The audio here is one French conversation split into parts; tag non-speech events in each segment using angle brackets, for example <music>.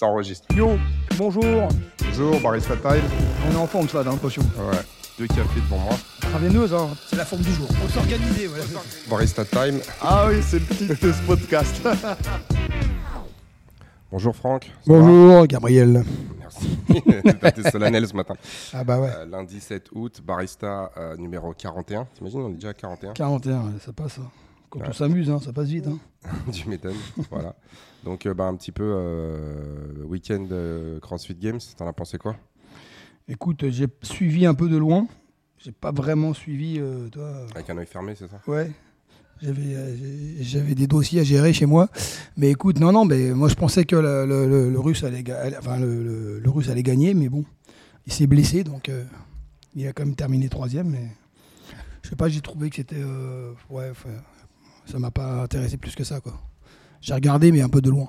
Ça enregistre. Yo, bonjour. Bonjour, Barista Time. On est en forme, ça, j'ai l'impression. Ouais, deux cafés devant moi. Traveineuse, hein. C'est la forme du jour. On s'organiser, voilà. Barista Time. Ah oui, c'est le petit de ce podcast. <laughs> Bonjour Franck. Bonjour, Gabriel. Merci. <laughs> T'es solennel ce matin. Ah bah ouais. Euh, lundi 7 août, Barista euh, numéro 41. T'imagines, on est déjà à 41 41, ouais, ça passe. hein. Quand on s'amuse, hein, ça passe vite. Hein. <laughs> du m'étonnes. voilà. Donc, euh, bah, un petit peu euh, week-end euh, CrossFit Games. T'en as pensé quoi? Écoute, j'ai suivi un peu de loin. J'ai pas vraiment suivi, toi. Avec un œil fermé, c'est ça? Ouais. J'avais, des dossiers à gérer chez moi. Mais écoute, non, non, mais moi je pensais que le, le- le- le russe, allait, enfin, le, russe allait gagner, mais bon, il s'est blessé, donc il a quand même terminé troisième. Mais je sais pas, j'ai trouvé que c'était. ouais, ça m'a pas intéressé plus que ça, quoi. J'ai regardé, mais un peu de loin.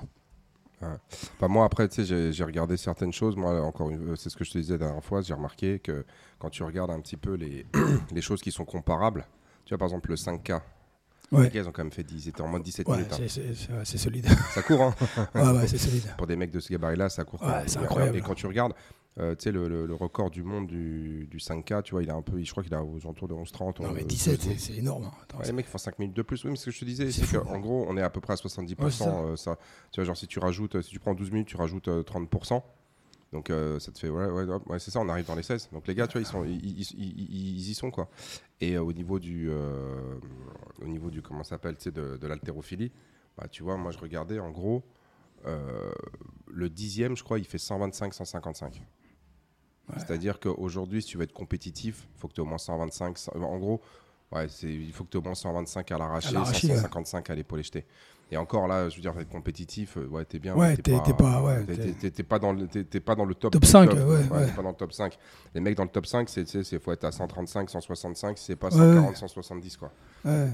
Bah, moi, après, tu sais, j'ai- regardé certaines choses. Moi, encore euh, c'est ce que je te disais la dernière fois. J'ai remarqué que quand tu regardes un petit peu les, <clears throat> les choses qui sont comparables, tu vois, par exemple, le 5K, Ouais. les gars, ils ont quand même fait 10, ils étaient en mode 17 Ouais, minutes. hein. c'est, ouais, solide. Ça court, hein <laughs> ouais, ouais, c'est solide. Pour des mecs de ce gabarit-là, ça court. Ouais, c'est incroyable. Et quand tu regardes, euh, tu sais, le, le- le record du monde du, du 5K, tu vois, il a un peu, je crois qu'il a aux alentours de 11-30. Non, on- mais euh, 17, c'est, c'est énorme. hein. Attends, Ouais, c'est- les mecs font 5 minutes de plus. Oui, mais ce que je te disais, C'est qu'en gros, on est à peu près à 70%. Ouais, c'est ça. euh, ça. Tu vois, genre, si tu rajoutes, euh, si tu prends 12 minutes, tu rajoutes euh, 30%. Donc, euh, ça te fait. Ouais, ouais, c'est ça, on arrive dans les 16. Donc, les gars, tu vois, ils, sont, ils, ils- ils- y sont, quoi. Et euh, au niveau du. euh, au niveau du. Comment s'appelle, tu sais, de, de l'haltérophilie, bah, tu vois, moi, je regardais, en gros, euh, le dixième, je crois, il fait 125-155. C'est-à-dire qu'aujourd'hui, si tu veux être compétitif, il faut que tu aies au moins 125. cent- En gros, ouais, c'est- il faut que tu aies au moins 125 à l'arraché, À l'arraché, ouais. 155 à l'épaule jetée. Et encore là, je veux dire, être compétitif, euh, ouais, t'es bien. Ouais, t'es- pas- ouais, t'es pas dans le, pas dans le top. Top du 5, ouais, ouais. t'es pas dans le top 5. Les mecs dans le top 5, c'est, c'est faut être à 135, 165, c'est pas Ouais, 140, ouais. 170 quoi.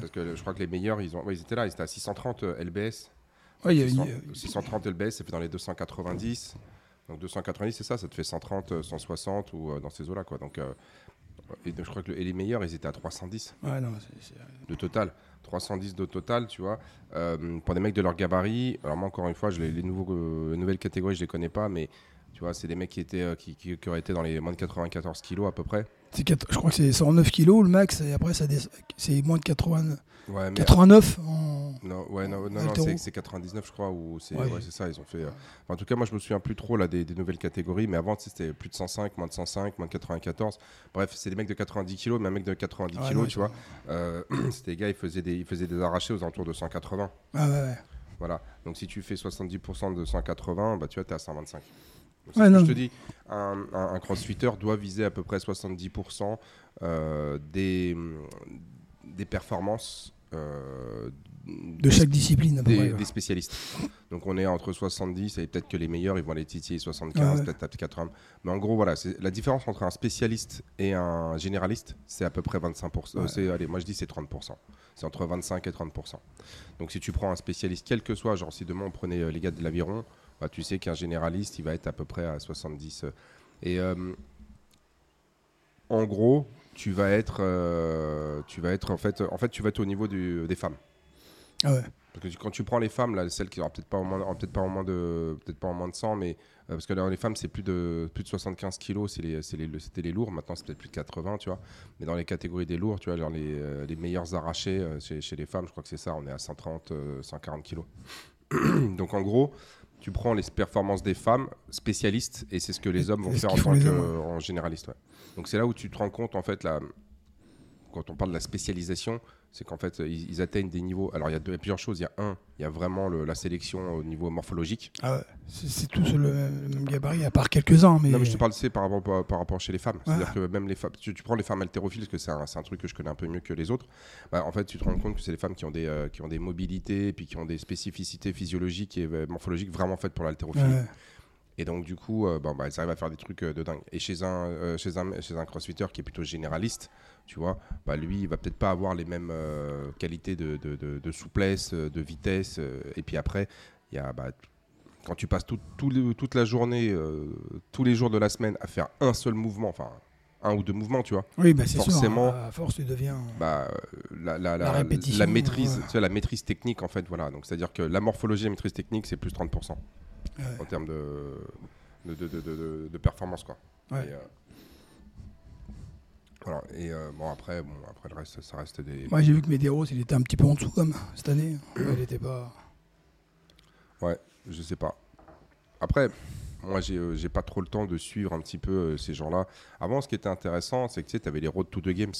Parce que je crois que les meilleurs, ils ont, ils étaient là, ils étaient à 630 euh, LBS. Ouais, il y a 600 une- 630 LBS, ça fait dans les 290. Donc 290, c'est ça, ça te fait 130, euh, 160 ou euh, dans ces eaux-là. Quoi. Donc, euh, et je crois que le- et les meilleurs, ils étaient à 310 Ouais, non, c'est- c'est- de total. 310 de total, tu vois. Euh, pour des mecs de leur gabarit, alors moi, encore une fois, je les, les nouveaux, euh, les nouvelles catégories, je les connais pas, mais tu vois, c'est des mecs qui, étaient, euh, qui, qui- qui auraient été dans les moins de 94 kilos à peu près. Je crois que c'est 109 kilos le max, et après c'est moins de 80, Ouais, mais 89 en. Non, ouais, non, non, c'est- c'est 99, je crois, ou c'est Ouais. ouais, c'est ça, ils ont fait. euh, enfin, en tout cas, moi, je me souviens plus trop là des, des nouvelles catégories, mais avant, c'était plus de 105, moins de 105, moins de 94. Bref, c'est des mecs de 90 kilos, mais un mec de 90 Ouais, kilos, tu vois, euh, <clears throat> c'était des gars, ils faisaient des, ils faisaient des arrachés aux alentours de 180. Ah ouais, ouais. Voilà. Donc, si tu fais 70% de 180, bah, tu vois, t'es à 125. Ouais, ce que je te dis, un, un, un crossfitter doit viser à peu près 70% euh, des, des performances. euh, De chaque discipline, des, près, ouais. des spécialistes. Donc on est entre 70 et peut-être que les meilleurs ils vont aller titiller 75, Ouais. peut-être à 80. Mais en gros voilà, la différence entre un spécialiste et un généraliste, c'est à peu près 25%. euh, Ouais. allez, moi je dis c'est 30%. C'est entre 25 et 30%. Donc si tu prends un spécialiste quel que soit, genre si demain on prenait les gars de l'aviron, bah, tu sais qu'un généraliste, il va être à peu près à 70 euh. et euh, en gros, tu vas être euh, tu vas être en fait en fait tu vas être au niveau du- des femmes. Ah ouais. Parce que quand tu prends les femmes, là, celles qui auront peut-être pas peut-être pas en moins de, peut-être pas en moins de 100, mais euh, parce que là, les femmes, c'est plus de plus de 75 kilos, c'est les, les, le- c'était les lourds. Maintenant, c'est peut-être plus de 80, tu vois. Mais dans les catégories des lourds, tu vois, genre les, euh, les meilleurs arrachés euh, chez, chez les femmes, je crois que c'est ça. On est à 130, euh, 140 kilos. <clears throat> Donc, en gros, tu prends les performances des femmes spécialistes et c'est ce que les hommes vont faire en tant que en généraliste. ouais. Donc, c'est là où tu te rends compte, en fait, la, quand on parle de la spécialisation, c'est qu'en fait, ils, ils atteignent des niveaux. Alors, il y, a deux- plusieurs choses. Il y a un, il y a vraiment le- la sélection au niveau morphologique. Ah ouais. C'est, tous le, le même gabarit, à part quelques-uns. Mais... Non, mais je te parle, c'est par rapport, par, par rapport chez les femmes. C'est-à-dire que même les femmes, tu, tu prends les femmes haltérophiles, parce que c'est un, un truc que je connais un peu mieux que les autres. Bah, en fait, tu te rends compte que c'est les femmes qui ont des, euh, qui ont des mobilités, puis qui ont des spécificités physiologiques et euh, morphologiques vraiment faites pour l'haltérophilie. Ouais. Et donc, du coup, euh, bon, bah, ils arrivent à faire des trucs euh, de dingue. Et chez un, euh, chez, un, chez un crossfitter qui est plutôt généraliste, tu vois, bah, lui, il va peut-être pas avoir les mêmes qualités de, de- de- de souplesse, de vitesse. et puis après, il y a, bah, quand tu passes tout- tout le- toute la journée, euh, tous les jours de la semaine, à faire un seul mouvement, enfin, un ou deux mouvements, tu vois, Oui, bah, c'est Forcément. sûr. À force, tu deviens. bah, la, la, La la, répétition, la maîtrise, ouais. tu vois, la maîtrise technique, en fait, voilà. Donc, c'est-à-dire que la morphologie et la maîtrise technique, c'est plus 30%. Ouais. en termes de, de, de, de, de- de performance. Quoi. Ouais. Et, euh, voilà. Et euh, bon, après, bon, après, le reste, ça reste des. Moi, j'ai vu que Medeiros, il était un petit peu en dessous, comme, cette année. Ouais, il était pas. <clears throat> Ouais, je sais pas. Après, moi, j'ai euh, j'ai pas trop le temps de suivre un petit peu euh, ces gens-là. Avant, ce qui était intéressant, c'est que tu sais, avais les Road to the Games.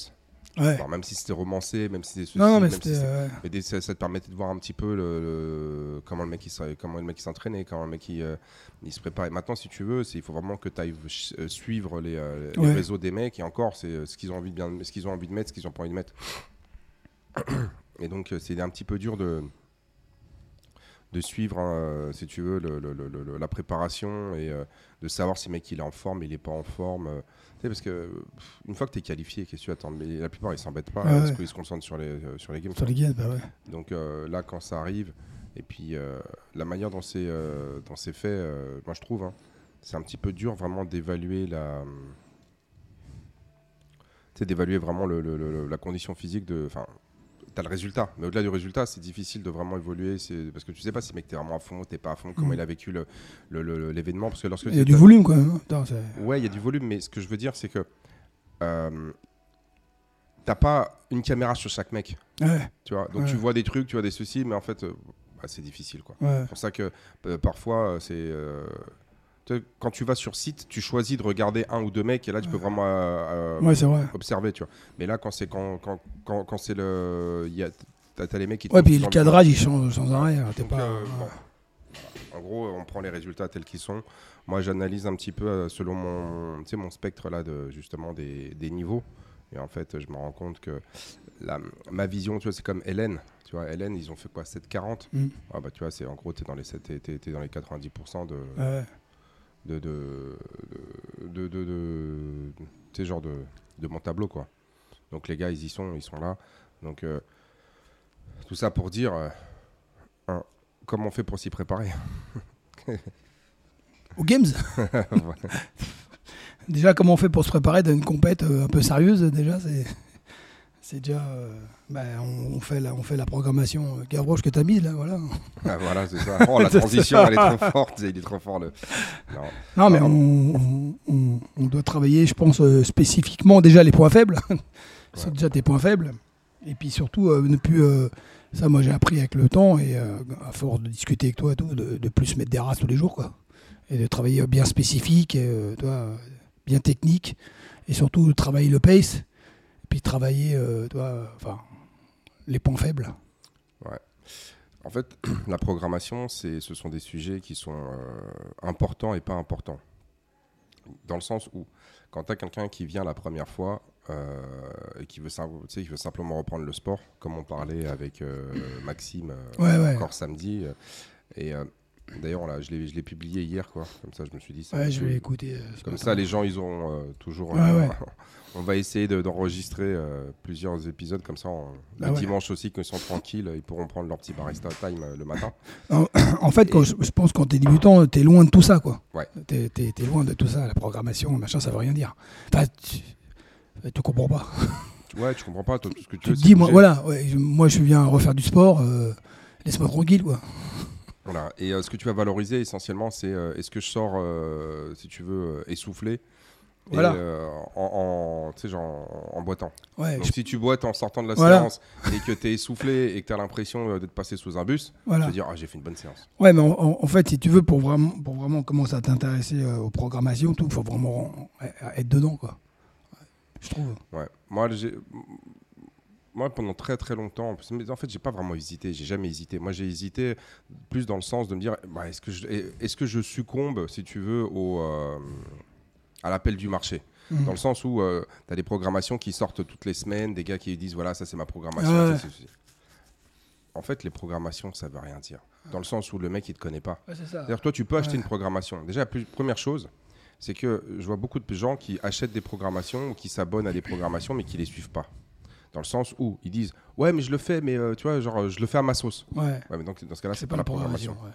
Ouais. Alors, même si c'était romancé, même si c'était ceci, non, mais même si euh, Mais des- ça, ça te permettait de voir un petit peu le, le- comment le mec il comment le mec s'entraînait, comment le mec il, euh, il se préparait. Maintenant, si tu veux, il faut vraiment que tu ailles suivre les, euh, les Ouais. réseaux des mecs et encore, c'est euh, ce qu'ils ont envie de bien, ce qu'ils ont envie de mettre, ce qu'ils ont pas envie de mettre. <coughs> Et donc, euh, c'est un petit peu dur de de suivre, hein, si tu veux, le- le- le- le- la préparation et euh, de savoir si le mec il est en forme, il est pas en forme. euh. Tu sais, parce que pff, une fois que tu es qualifié, qu'est-ce que tu attends Mais la plupart ils s'embêtent pas Ouais, parce qu'ils se concentrent sur les, euh, sur les games. sur les games, bah ouais. Donc euh, là, quand ça arrive, et puis euh, la manière dont c'est euh, fait, euh, moi je trouve, hein, c'est un petit peu dur vraiment d'évaluer la, d'évaluer vraiment le- le- le- la condition physique de, enfin, t'as le résultat, mais au-delà du résultat, c'est difficile de vraiment évoluer, c'est parce que tu sais pas si le mec t'es vraiment à fond, t'es pas à fond, comment Mm. il a vécu le- le- le- l'événement, parce que lorsque Il y a du volume, quand même. hein. C'est- Ouais, il y a du volume, mais ce que je veux dire, c'est que euh, t'as pas une caméra sur chaque mec, Ouais, tu vois. Donc Ouais. tu vois des trucs, tu vois des soucis, mais en fait, euh, bah, c'est difficile, quoi. ouais. C'est pour ça que euh, parfois, c'est. Quand tu vas sur site, tu choisis de regarder un ou deux mecs, et là, tu peux vraiment euh, euh, Ouais, c'est vrai. observer, tu vois. Mais là, quand c'est quand, quand, quand, quand c'est le. Y a, t'as, les mecs qui te Ouais, puis le cadrage, il change sans arrêt. hein. T'es pas. euh, bon. En gros, on prend les résultats tels qu'ils sont. Moi, j'analyse un petit peu selon mon, mon spectre là de justement des, des niveaux. Et en fait, je me rends compte que la- ma vision, tu vois, c'est comme Hélène. Tu vois, Hélène, ils ont fait quoi 7,40 Mm. ah bah, Tu vois, c'est en gros, tu es dans les, 7, t'es- t'es- t'es dans les 90% de, Ouais. De, de, de, de, de- de- tu sais, genre de, de mon tableau, quoi. Donc les gars, ils y sont, ils sont là. Donc euh, tout ça pour dire, euh, comment on fait pour s'y préparer Aux Games <laughs> Déjà, comment on fait pour se préparer? Dans une compète euh, un peu sérieuse Déjà, c'est. C'est déjà. euh, bah, on, on fait la, on fait la programmation euh, Gavroche que t'as mise, là, voilà. Ah, Voilà, c'est ça. Oh, la <laughs> transition, elle est trop forte. Il est trop fort. Le... Non. Non, mais on, on- on- on doit travailler, je pense, euh, spécifiquement déjà les points faibles. <laughs> C'est Ouais. déjà tes points faibles. Et puis surtout, euh, ne plus. ça, moi, j'ai appris avec le temps et à force de discuter avec toi et tout, de, de plus mettre des races tous les jours, quoi. Et de travailler bien spécifique, et, toi, bien technique. Et surtout, travailler le pace. Puis travailler, euh, toi, enfin, les points faibles. En fait, <clears throat> la programmation, ce sont des sujets qui sont euh, importants et pas importants. Dans le sens où, quand tu as quelqu'un qui vient la première fois euh, et qui veut, qui simplement reprendre le sport, comme on parlait avec Maxime Ouais, ouais. encore samedi, et d'ailleurs, là, je l'ai, publié hier, quoi. Comme ça, je me suis dit. ça Ouais, je vais écouter. euh, Comme ça, les gens, ils auront euh, toujours. Ouais, euh, ouais. <laughs> on va essayer de- d'enregistrer euh, plusieurs épisodes comme ça. on- Ah le dimanche aussi, quand ils sont tranquilles, ils pourront prendre leur petit barista time le matin. <coughs> <coughs> En fait, quand je, je pense que quand t'es débutant, t'es loin de tout ça, quoi. Ouais. T'es, t'es loin de tout ça, la programmation, machin, ça veut rien dire. Enfin, tu, tu comprends pas. <laughs> Ouais, tu comprends pas. toi, tout ce que tu, Tu veux, te c'est dis, moi, voilà, moi je viens refaire du sport, laisse-moi tranquille, quoi. Voilà. Et euh, ce que tu vas valoriser essentiellement, c'est euh, est-ce que je sors, euh, si tu veux, essoufflé Voilà. Euh, en, genre, boitant. Ouais, Donc je- si tu boites en sortant de la Voilà. séance et que tu es essoufflé et que tu as l'impression d'être passé sous un bus, voilà. tu vas dire ah, j'ai fait une bonne séance. Ouais, mais en, fait, si tu veux, pour vraiment, pour vraiment commencer à t'intéresser euh, aux programmations, il faut vraiment être dedans, quoi. Je trouve. Ouais. Moi, j'ai- Moi, pendant très très longtemps, mais en fait, j'ai pas vraiment hésité. J'ai jamais hésité. Moi, j'ai hésité plus dans le sens de me dire, bah, est-ce que je, est-ce que je succombe, si tu veux, au, euh, à l'appel du marché? Mhm. Dans le sens où tu as des programmations qui sortent toutes les semaines, des gars qui disent, voilà, ça c'est ma programmation. Ouais. ça, c'est ceci. En fait, les programmations, ça veut rien dire. Dans le sens où le mec, il te connaît pas. Ouais, c'est ça. C'est-à-dire, toi, tu peux acheter Ouais. une programmation. Déjà, plus- première chose, c'est que je vois beaucoup de gens qui achètent des programmations ou qui s'abonnent à des programmations, mais qui les suivent pas. Dans le sens où ils disent Ouais, mais je le fais, mais euh, tu vois, genre, je le fais à ma sauce. Ouais. Ouais, mais donc, dans ce cas-là, c'est pas, la programmation. ouais.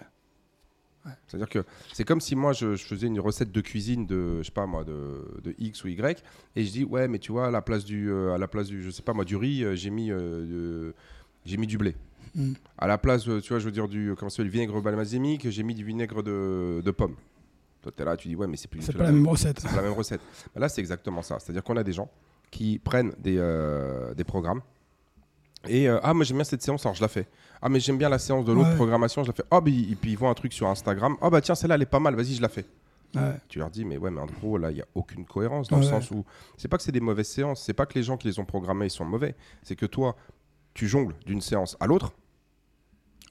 C'est-à-dire que c'est comme si moi, je, je faisais une recette de cuisine de, je sais pas moi, de, de X ou Y, et je dis Ouais, mais tu vois, à la place du, euh, à la place du je sais pas moi, du riz, euh, j'ai mis, euh, j'ai mis du blé. Mm. À la place, euh, tu vois, je veux dire, du, comment ça s'appelle, vinaigre balsamique, j'ai mis du vinaigre de, de pomme. Toi, t'es là, tu dis, ouais, mais c'est plus C'est pas la même recette. c'est la même recette. Là, c'est exactement ça. C'est-à-dire qu'on a des gens qui prennent des, euh, des programmes et euh, ah, moi j'aime bien cette séance, alors je la fais. Ah, mais j'aime bien la séance de l'autre Ouais. programmation, je la fais. Ah, ils- et puis ils voient un truc sur Instagram. Ah, bah tiens, celle-là, elle est pas mal, vas-y, je la fais. Ouais. Tu leur dis, mais ouais, mais en gros, là, il n'y a aucune cohérence dans le sens où c'est pas que c'est des mauvaises séances, c'est pas que les gens qui les ont programmées ils sont mauvais, c'est que toi, tu jongles d'une séance à l'autre.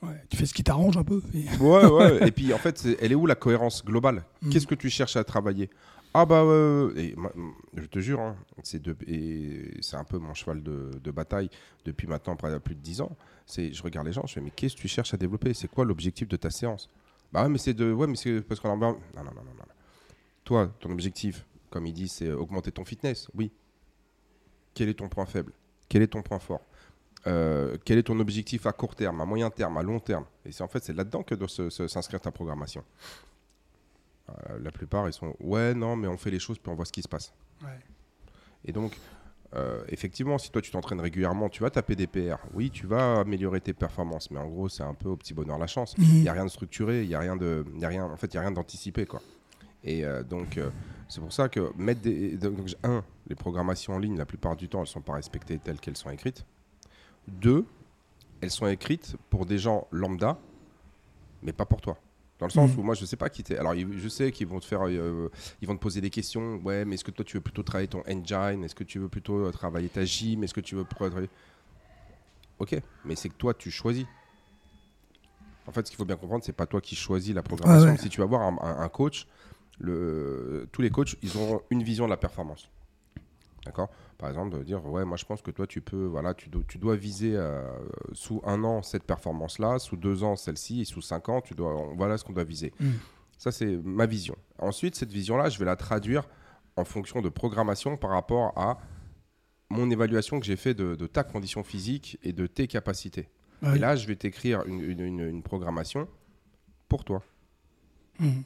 Ouais. Tu fais ce qui t'arrange un peu. et- Ouais, ouais. et puis en fait, elle est où la cohérence globale? <laughs> Mm. Qu'est-ce que tu cherches à travailler? Ah bah, euh, et je te jure, hein, c'est un peu mon cheval de, bataille depuis maintenant plus de 10 ans. Je regarde les gens, je fais mais qu'est-ce que tu cherches à développer? C'est quoi l'objectif de ta séance? Bah ouais, mais c'est de, mais c'est parce qu'on a non, non, non, non, non. Toi, ton objectif, comme il dit, c'est augmenter ton fitness. Oui. Quel est ton point faible? Quel est ton point fort? Euh, quel est ton objectif à court terme, à moyen terme, à long terme? Et c'est en fait c'est là-dedans que doit s'inscrire ta programmation. Euh, la plupart ils sont ouais non mais on fait les choses puis on voit ce qui se passe. Ouais. Et donc euh, effectivement si toi tu t'entraînes régulièrement tu vas taper des PR. Oui tu vas améliorer tes performances mais en gros c'est un peu au petit bonheur la chance. Il Mhm. n'y a rien de structuré, il y a rien de, il y a rien, en fait, il y a rien d'anticipé quoi. Et euh, donc euh, c'est pour ça que mettre des, donc, un, les programmations en ligne la plupart du temps elles sont pas respectées telles qu'elles sont écrites. Deux, elles sont écrites pour des gens lambda, mais pas pour toi. Dans le sens Mhm. où moi je sais pas qui t'es. Alors je sais qu'ils vont te faire, euh, ils vont te poser des questions. Ouais, mais est-ce que toi tu veux plutôt travailler ton engine? Est-ce que tu veux plutôt euh, travailler ta gym? Est-ce que tu veux travailler? Ok, mais c'est que toi tu choisis. En fait, ce qu'il faut bien comprendre, c'est pas toi qui choisis la programmation. Ouais. Si tu vas voir un, un- un coach, le, tous les coachs, ils auront une vision de la performance. D'accord? Par exemple, de dire, ouais, moi je pense que toi tu peux, voilà, tu, dois- tu dois viser euh, sous un an cette performance-là, sous deux ans celle-ci, et sous cinq ans, tu dois, voilà ce qu'on doit viser. Mm. Ça, c'est ma vision. Ensuite, cette vision-là, je vais la traduire en fonction de programmation par rapport à mon évaluation que j'ai fait de, de ta condition physique et de tes capacités. Et là, je vais t'écrire une, une- une- une programmation pour toi. Mhm.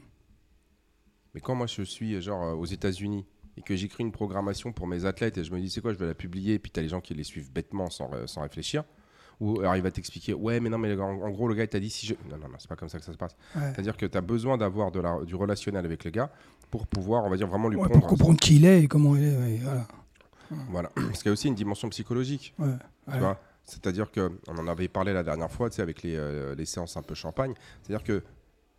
Mais quand moi je suis genre aux États-Unis et que j'écris une programmation pour mes athlètes et je me dis c'est quoi, je vais la publier, et puis tu as les gens qui les suivent bêtement sans, sans réfléchir. Ou alors il va t'expliquer, ouais, mais non, mais en, en gros, le gars il t'a dit si je. Non, non, non, c'est pas comme ça que ça se passe. Ouais. C'est-à-dire que tu as besoin d'avoir de la- du relationnel avec le gars pour pouvoir, on va dire, vraiment lui Ouais, prendre. pour comprendre qui il est et comment il est. ouais, voilà. Voilà. <clears throat> Parce qu'il y a aussi une dimension psychologique. Ouais. Tu vois C'est-à-dire que on en avait parlé la dernière fois, tu sais, avec les, euh, les séances un peu champagne. C'est-à-dire que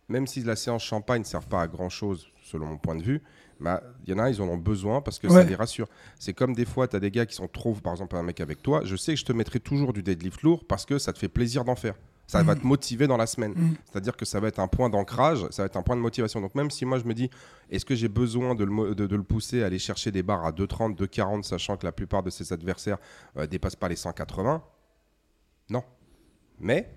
même si la séance champagne ne sert pas à grand-chose, selon mon point de vue, bah, il y en a, ils en ont besoin parce que ça les rassure. C'est comme des fois, tu as des gars qui sont trop, par exemple, un mec avec toi, je sais que je te mettrai toujours du deadlift lourd parce que ça te fait plaisir d'en faire. Ça va te motiver dans la semaine. Mhm. C'est-à-dire que ça va être un point d'ancrage, ça va être un point de motivation. Donc même si moi je me dis, est-ce que j'ai besoin de le, de, de le pousser à aller chercher des barres à 2,30, 2,40, sachant que la plupart de ses adversaires ne dépassent pas les 180 Non. Mais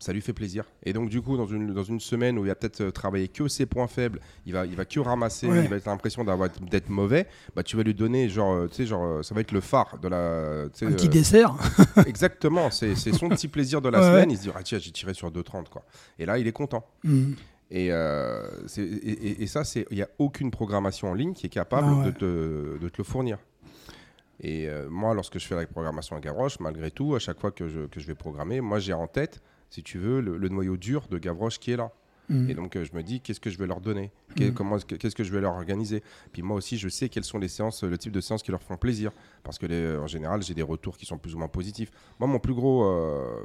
ça lui fait plaisir. Et donc du coup, dans une, dans une semaine où il va peut-être euh, travailler que ses points faibles, il va, il va que ramasser, Ouais. il va avoir l'impression d'avoir d'être mauvais, bah tu vas lui donner genre, euh, tu sais, genre, euh, ça va être le phare de la, Un petit euh, dessert. <laughs> Exactement, c'est son petit plaisir de la <laughs> Ouais, semaine. Il se dit, ah tiens, j'ai tiré sur 2,30 quoi. Et là, il est content. Mhm. Et, euh, c'est- et, et- et ça, il n'y a aucune programmation en ligne qui est capable Ah ouais. de, te, de te le fournir. Et euh, moi, lorsque je fais la programmation à Gavroche, malgré tout, à chaque fois que je, que je vais programmer, moi j'ai en tête, si tu veux, le, le noyau dur de Gavroche qui est là. Mhm. Et donc euh, je me dis, qu'est-ce que je vais leur donner? Qu'est- comment est-ce que- Qu'est-ce que je vais leur organiser? Puis moi aussi, je sais quelles sont les séances, le type de séances qui leur font plaisir. Parce que les- en général, j'ai des retours qui sont plus ou moins positifs. Moi, mon plus gros, euh,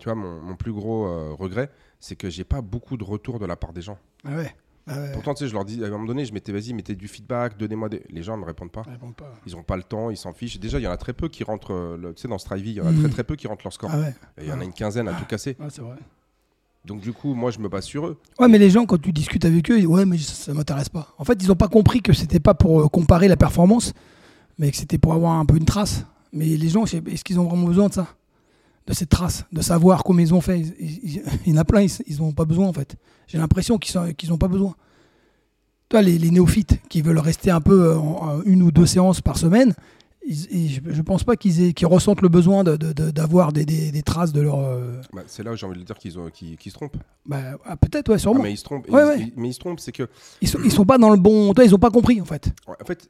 tu vois, mon, mon plus gros euh, regret, c'est que j'ai pas beaucoup de retours de la part des gens. Ah ouais? Ah ouais. Pourtant, tu sais, je leur dis, à un moment donné, je mettais, vas-y, mettez du feedback, donnez-moi des. Les gens ne me répondent pas. Ils pas. Ils n'ont pas le temps, ils s'en fichent. Déjà, il y en a très peu qui rentrent, euh, tu sais, dans Strivey, il y en a Mhm. très très peu qui rentrent leur score. Ah ouais. Il y en a une quinzaine à tout casser. Ah, c'est vrai. Donc, du coup, moi, je me base sur eux. Ouais, mais les gens, quand tu discutes avec eux, ils disent, ouais, mais ça, ça m'intéresse pas. En fait, ils n'ont pas compris que c'était pas pour euh, comparer la performance, mais que c'était pour avoir un peu une trace. Mais les gens, est-ce qu'ils ont vraiment besoin de ça? De cette trace, de savoir comment ils ont fait? Il y en a plein, ils n'ont pas besoin, en fait. J'ai l'impression qu'ils n'ont pas besoin. Toi, les, les néophytes qui veulent rester un peu euh, en, en une ou deux séances par semaine, ils- ils- je ne pense pas qu'ils ressentent le besoin de- de- de- d'avoir des, des- des traces de leur. euh, Bah, c'est là où j'ai envie de dire qu'ils se trompent. bah, ah, Peut-être, ouais, Ah, sûrement. mais ils se trompent. Ouais, ouais. mais ils se trompent, c'est que Ils sont, ils sont pas dans le bon. Toi, ils ont pas compris en fait. En fait,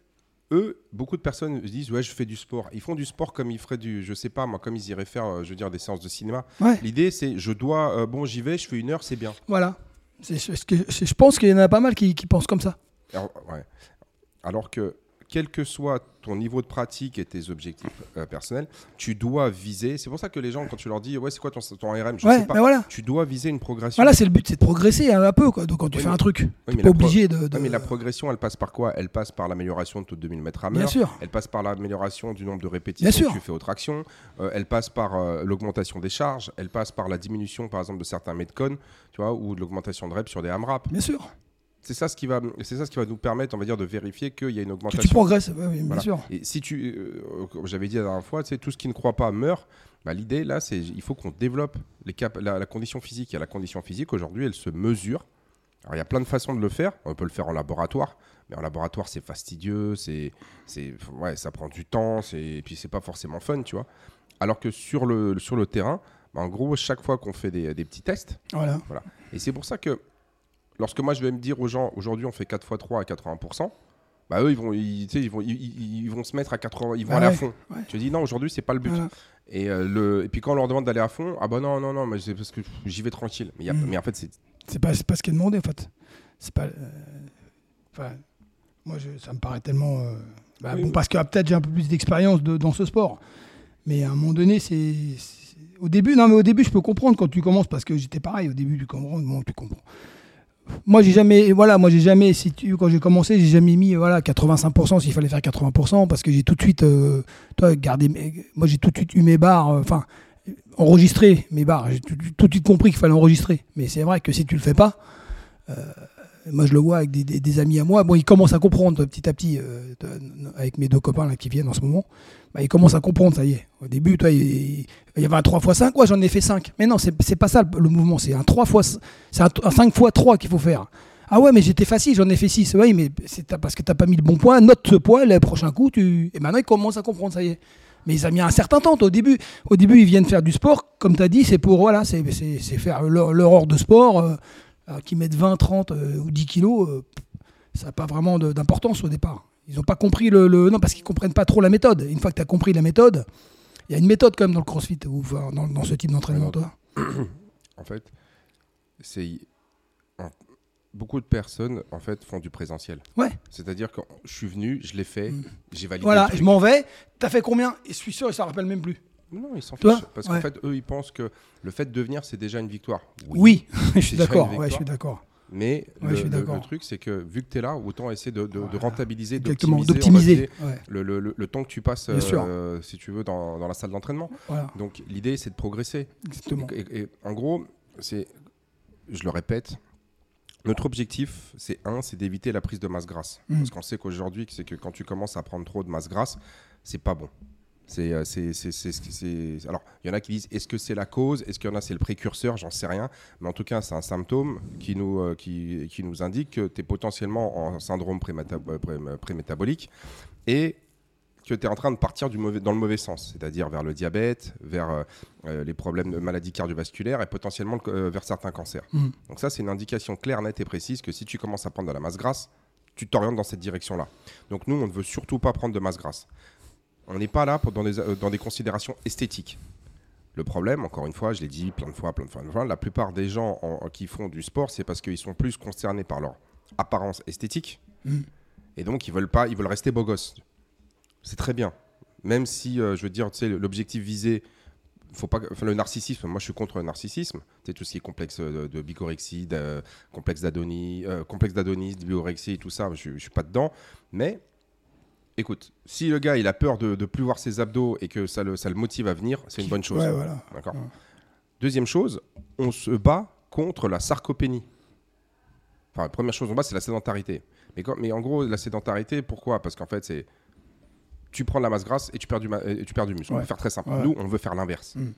eux, beaucoup de personnes se disent ouais, je fais du sport. Ils font du sport comme ils feraient du, je sais pas moi, comme ils iraient faire, euh, je veux dire, des séances de cinéma. L'idée, c'est je dois, euh, bon, j'y vais, je fais une heure, c'est bien. Voilà. Je pense qu'il y en a pas mal qui, pensent comme ça. Alors que quel que soit ton niveau de pratique et tes objectifs euh, personnels, tu dois viser. C'est pour ça que les gens, quand tu leur dis ouais, c'est quoi ton, ton RM, je ouais, sais pas. mais voilà. Tu dois viser une progression. Voilà, c'est le but, c'est de progresser un, un peu quoi. Donc quand tu Oui, fais mais- un truc, Oui, mais pas obligé de. de- mais la progression, elle passe par quoi? Elle passe par l'amélioration de ton 2000 mètres à Bien sûr. Elle passe par l'amélioration du nombre de répétitions Bien sûr. que tu fais aux tractions. Euh, elle passe par euh, l'augmentation des charges. Elle passe par la diminution, par exemple, de certains metcon, tu vois, ou de l'augmentation de reps sur des AMRAP. Bien sûr. C'est ça ce qui va, c'est ça ce qui va nous permettre, on va dire, de vérifier qu'il y a une Que augmentation. tu progresses, oui, bien Voilà. sûr. Et si tu, euh, comme j'avais dit la dernière fois, sais, tout ce qui ne croit pas meurt. Bah, L'idée là, c'est il faut qu'on développe les cap- la, la condition physique. Et la condition physique aujourd'hui, elle se mesure. Alors il y a plein de façons de le faire. On peut le faire en laboratoire, mais en laboratoire c'est fastidieux, c'est, c'est, ouais, ça prend du temps, c'est, et puis c'est pas forcément fun, tu vois. Alors que sur le sur le terrain, bah, en gros, chaque fois qu'on fait des, des petits tests, Voilà. et c'est pour ça que lorsque moi je vais me dire aux gens, aujourd'hui on fait 4 x 3 à 80%, bah eux ils vont, ils, tu vont, ils, vont se mettre à 80, ils vont Bah aller à fond. ouais. Je dis non, aujourd'hui c'est pas le but. Voilà. Et, euh, le, et puis quand on leur demande d'aller à fond, ah bah non, non, non, mais c'est parce que j'y vais tranquille. Mais, il y a- Mm. mais en fait, c'est. C'est pas, pas ce qui est demandé en fait. C'est pas. euh, moi, je- ça me paraît tellement. euh, bah, Oui, bon, oui. parce que ah, peut-être j'ai un peu plus d'expérience de- dans ce sport. Mais à un moment donné, c'est. c'est- Au début, non, mais au début, je peux comprendre quand tu commences parce que j'étais pareil. Au début, tu comprends. Bon, tu comprends. Moi, j'ai jamais. Voilà, moi, j'ai jamais. Si tu, quand j'ai commencé, j'ai jamais mis voilà 85% s'il fallait faire 80% parce que j'ai tout de suite. euh, toi, gardé. Moi, j'ai tout de suite eu mes barres. euh, Enfin. enregistrer mes barres. J'ai tout, de suite compris qu'il fallait enregistrer. Mais c'est vrai que si tu le fais pas, euh, moi je le vois avec des, amis à moi, bon ils commencent à comprendre petit à petit, avec mes deux copains qui viennent en ce moment, bah, ils commencent à comprendre, ça y est. Au début, toi, il, il y avait un 3 x 5, ouais j'en ai fait 5. Mais non, c'est pas ça le, mouvement, c'est un 3 x c'est un, un 5 x 3 qu'il faut faire. Ah ouais, mais j'étais facile, j'en ai fait 6. Oui, mais c'est parce que t'as pas mis le bon point, note ce point, le prochain coup, tu. Et maintenant ils commencent à comprendre, ça y est. Mais ça a mis un certain temps. Au début, au début, ils viennent faire du sport. Comme tu as dit, c'est pour voilà, c'est faire leur, leur heure de sport. euh, euh, qui mettent 20, 30 euh, ou 10 kilos, euh, ça n'a pas vraiment d'importance au départ. Ils n'ont pas compris le, le- Non, parce qu'ils comprennent pas trop la méthode. Une fois que tu as compris la méthode, il y a une méthode quand même dans le crossfit ou enfin, dans, dans ce type d'entraînement. Toi. <coughs> En fait, c'est. Beaucoup de personnes, en fait, font du présentiel. Ouais. C'est-à-dire que je suis venu, je l'ai fait, Mm. j'ai validé. Voilà, je m'en vais. Tu as fait combien? Et je suis sûr, ils ne s'en rappellent même plus. Non, ils s'en fichent. Parce Ouais. qu'en fait, eux, ils pensent que le fait de venir, c'est déjà une victoire. Oui, <laughs> je suis d'accord. Ouais, je suis d'accord. Mais Ouais, le, le- le truc, c'est que vu que tu es là, autant essayer de, de- de Voilà. rentabiliser, d'optimiser Ouais, le, temps que tu passes, euh, si tu veux, dans, dans la salle d'entraînement. voilà, Donc l'idée, c'est de progresser. exactement. Et, et- et en gros, c'est, je le répète, notre objectif, c'est un, c'est d'éviter la prise de masse grasse. Mm. Parce qu'on sait qu'aujourd'hui, c'est que quand tu commences à prendre trop de masse grasse, c'est pas bon. C'est, euh, c'est, c'est, c'est- c'est- Alors, il y en a qui disent est-ce que c'est la cause? Est-ce qu'il y en a c'est le précurseur? J'en sais rien. Mais en tout cas, c'est un symptôme qui nous, euh, qui, qui nous indique que tu es potentiellement en syndrome euh, pré- prémétabolique et que tu es en train de partir du mauvais, dans le mauvais sens, c'est-à-dire vers le diabète, vers euh, les problèmes de maladies cardiovasculaires et potentiellement le- euh, vers certains cancers. Mm. Donc ça, c'est une indication claire, nette et précise que si tu commences à prendre de la masse grasse, tu t'orientes dans cette direction-là. Donc nous, on ne veut surtout pas prendre de masse grasse. On n'est pas là pour, dans, des, euh, dans des considérations esthétiques. Le problème, encore une fois, je l'ai dit plein de fois, plein de fois, plein de fois, la plupart des gens en- qui font du sport, c'est parce qu'ils sont plus concernés par leur apparence esthétique. Mm. Et donc, ils veulent pas, ils veulent rester beaux gosses. C'est très bien. Même si, euh, je veux dire, tu sais, l'objectif visé, faut pas, enfin, le narcissisme, moi je suis contre le narcissisme. Sais, tout ce qui est complexe de, de bigorexie, de- complexe d'adonis, euh, complexe d'adonis, de bigorexie, tout ça, je, je suis pas dedans. Mais, écoute, si le gars il a peur de, de plus voir ses abdos et que ça le, ça le motive à venir, c'est une bonne chose. Ouais, voilà. D'accord. Ouais. Deuxième chose, on se bat contre la sarcopénie. Enfin, la première chose, on bat, c'est la sédentarité. Mais, quand- mais en gros, la sédentarité, pourquoi? Parce qu'en fait, c'est. Tu prends de la masse grasse et tu perds du, ma- et tu perds du muscle. On va faire très simple. Nous, on veut faire l'inverse. Mm.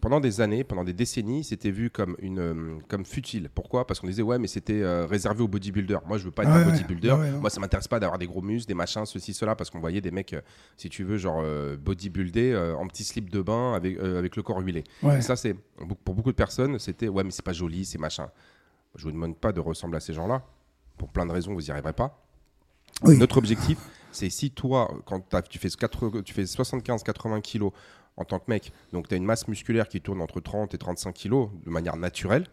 Pendant des années, pendant des décennies, c'était vu comme, une, euh, comme futile. Pourquoi? Parce qu'on disait, ouais, mais c'était euh, réservé aux bodybuilders. Moi, je veux pas être Ouais, un ouais. bodybuilder. Ouais, ouais, non. Moi, ça m'intéresse pas d'avoir des gros muscles, des machins, ceci, cela, parce qu'on voyait des mecs, euh, si tu veux, genre euh, bodybuildés en petit slip de bain avec, avec le corps huilé. Et ça, c'est pour beaucoup de personnes, c'était ouais, mais c'est pas joli, c'est machin. Je vous demande pas de ressembler à ces gens-là. Pour plein de raisons, vous n'y arriverez pas. Oui. Notre objectif, c'est si toi, quand t'as- tu fais, 4 tu fais 75-80 kilos en tant que mec, donc tu as une masse musculaire qui tourne entre 30 et 35 kilos de manière naturelle,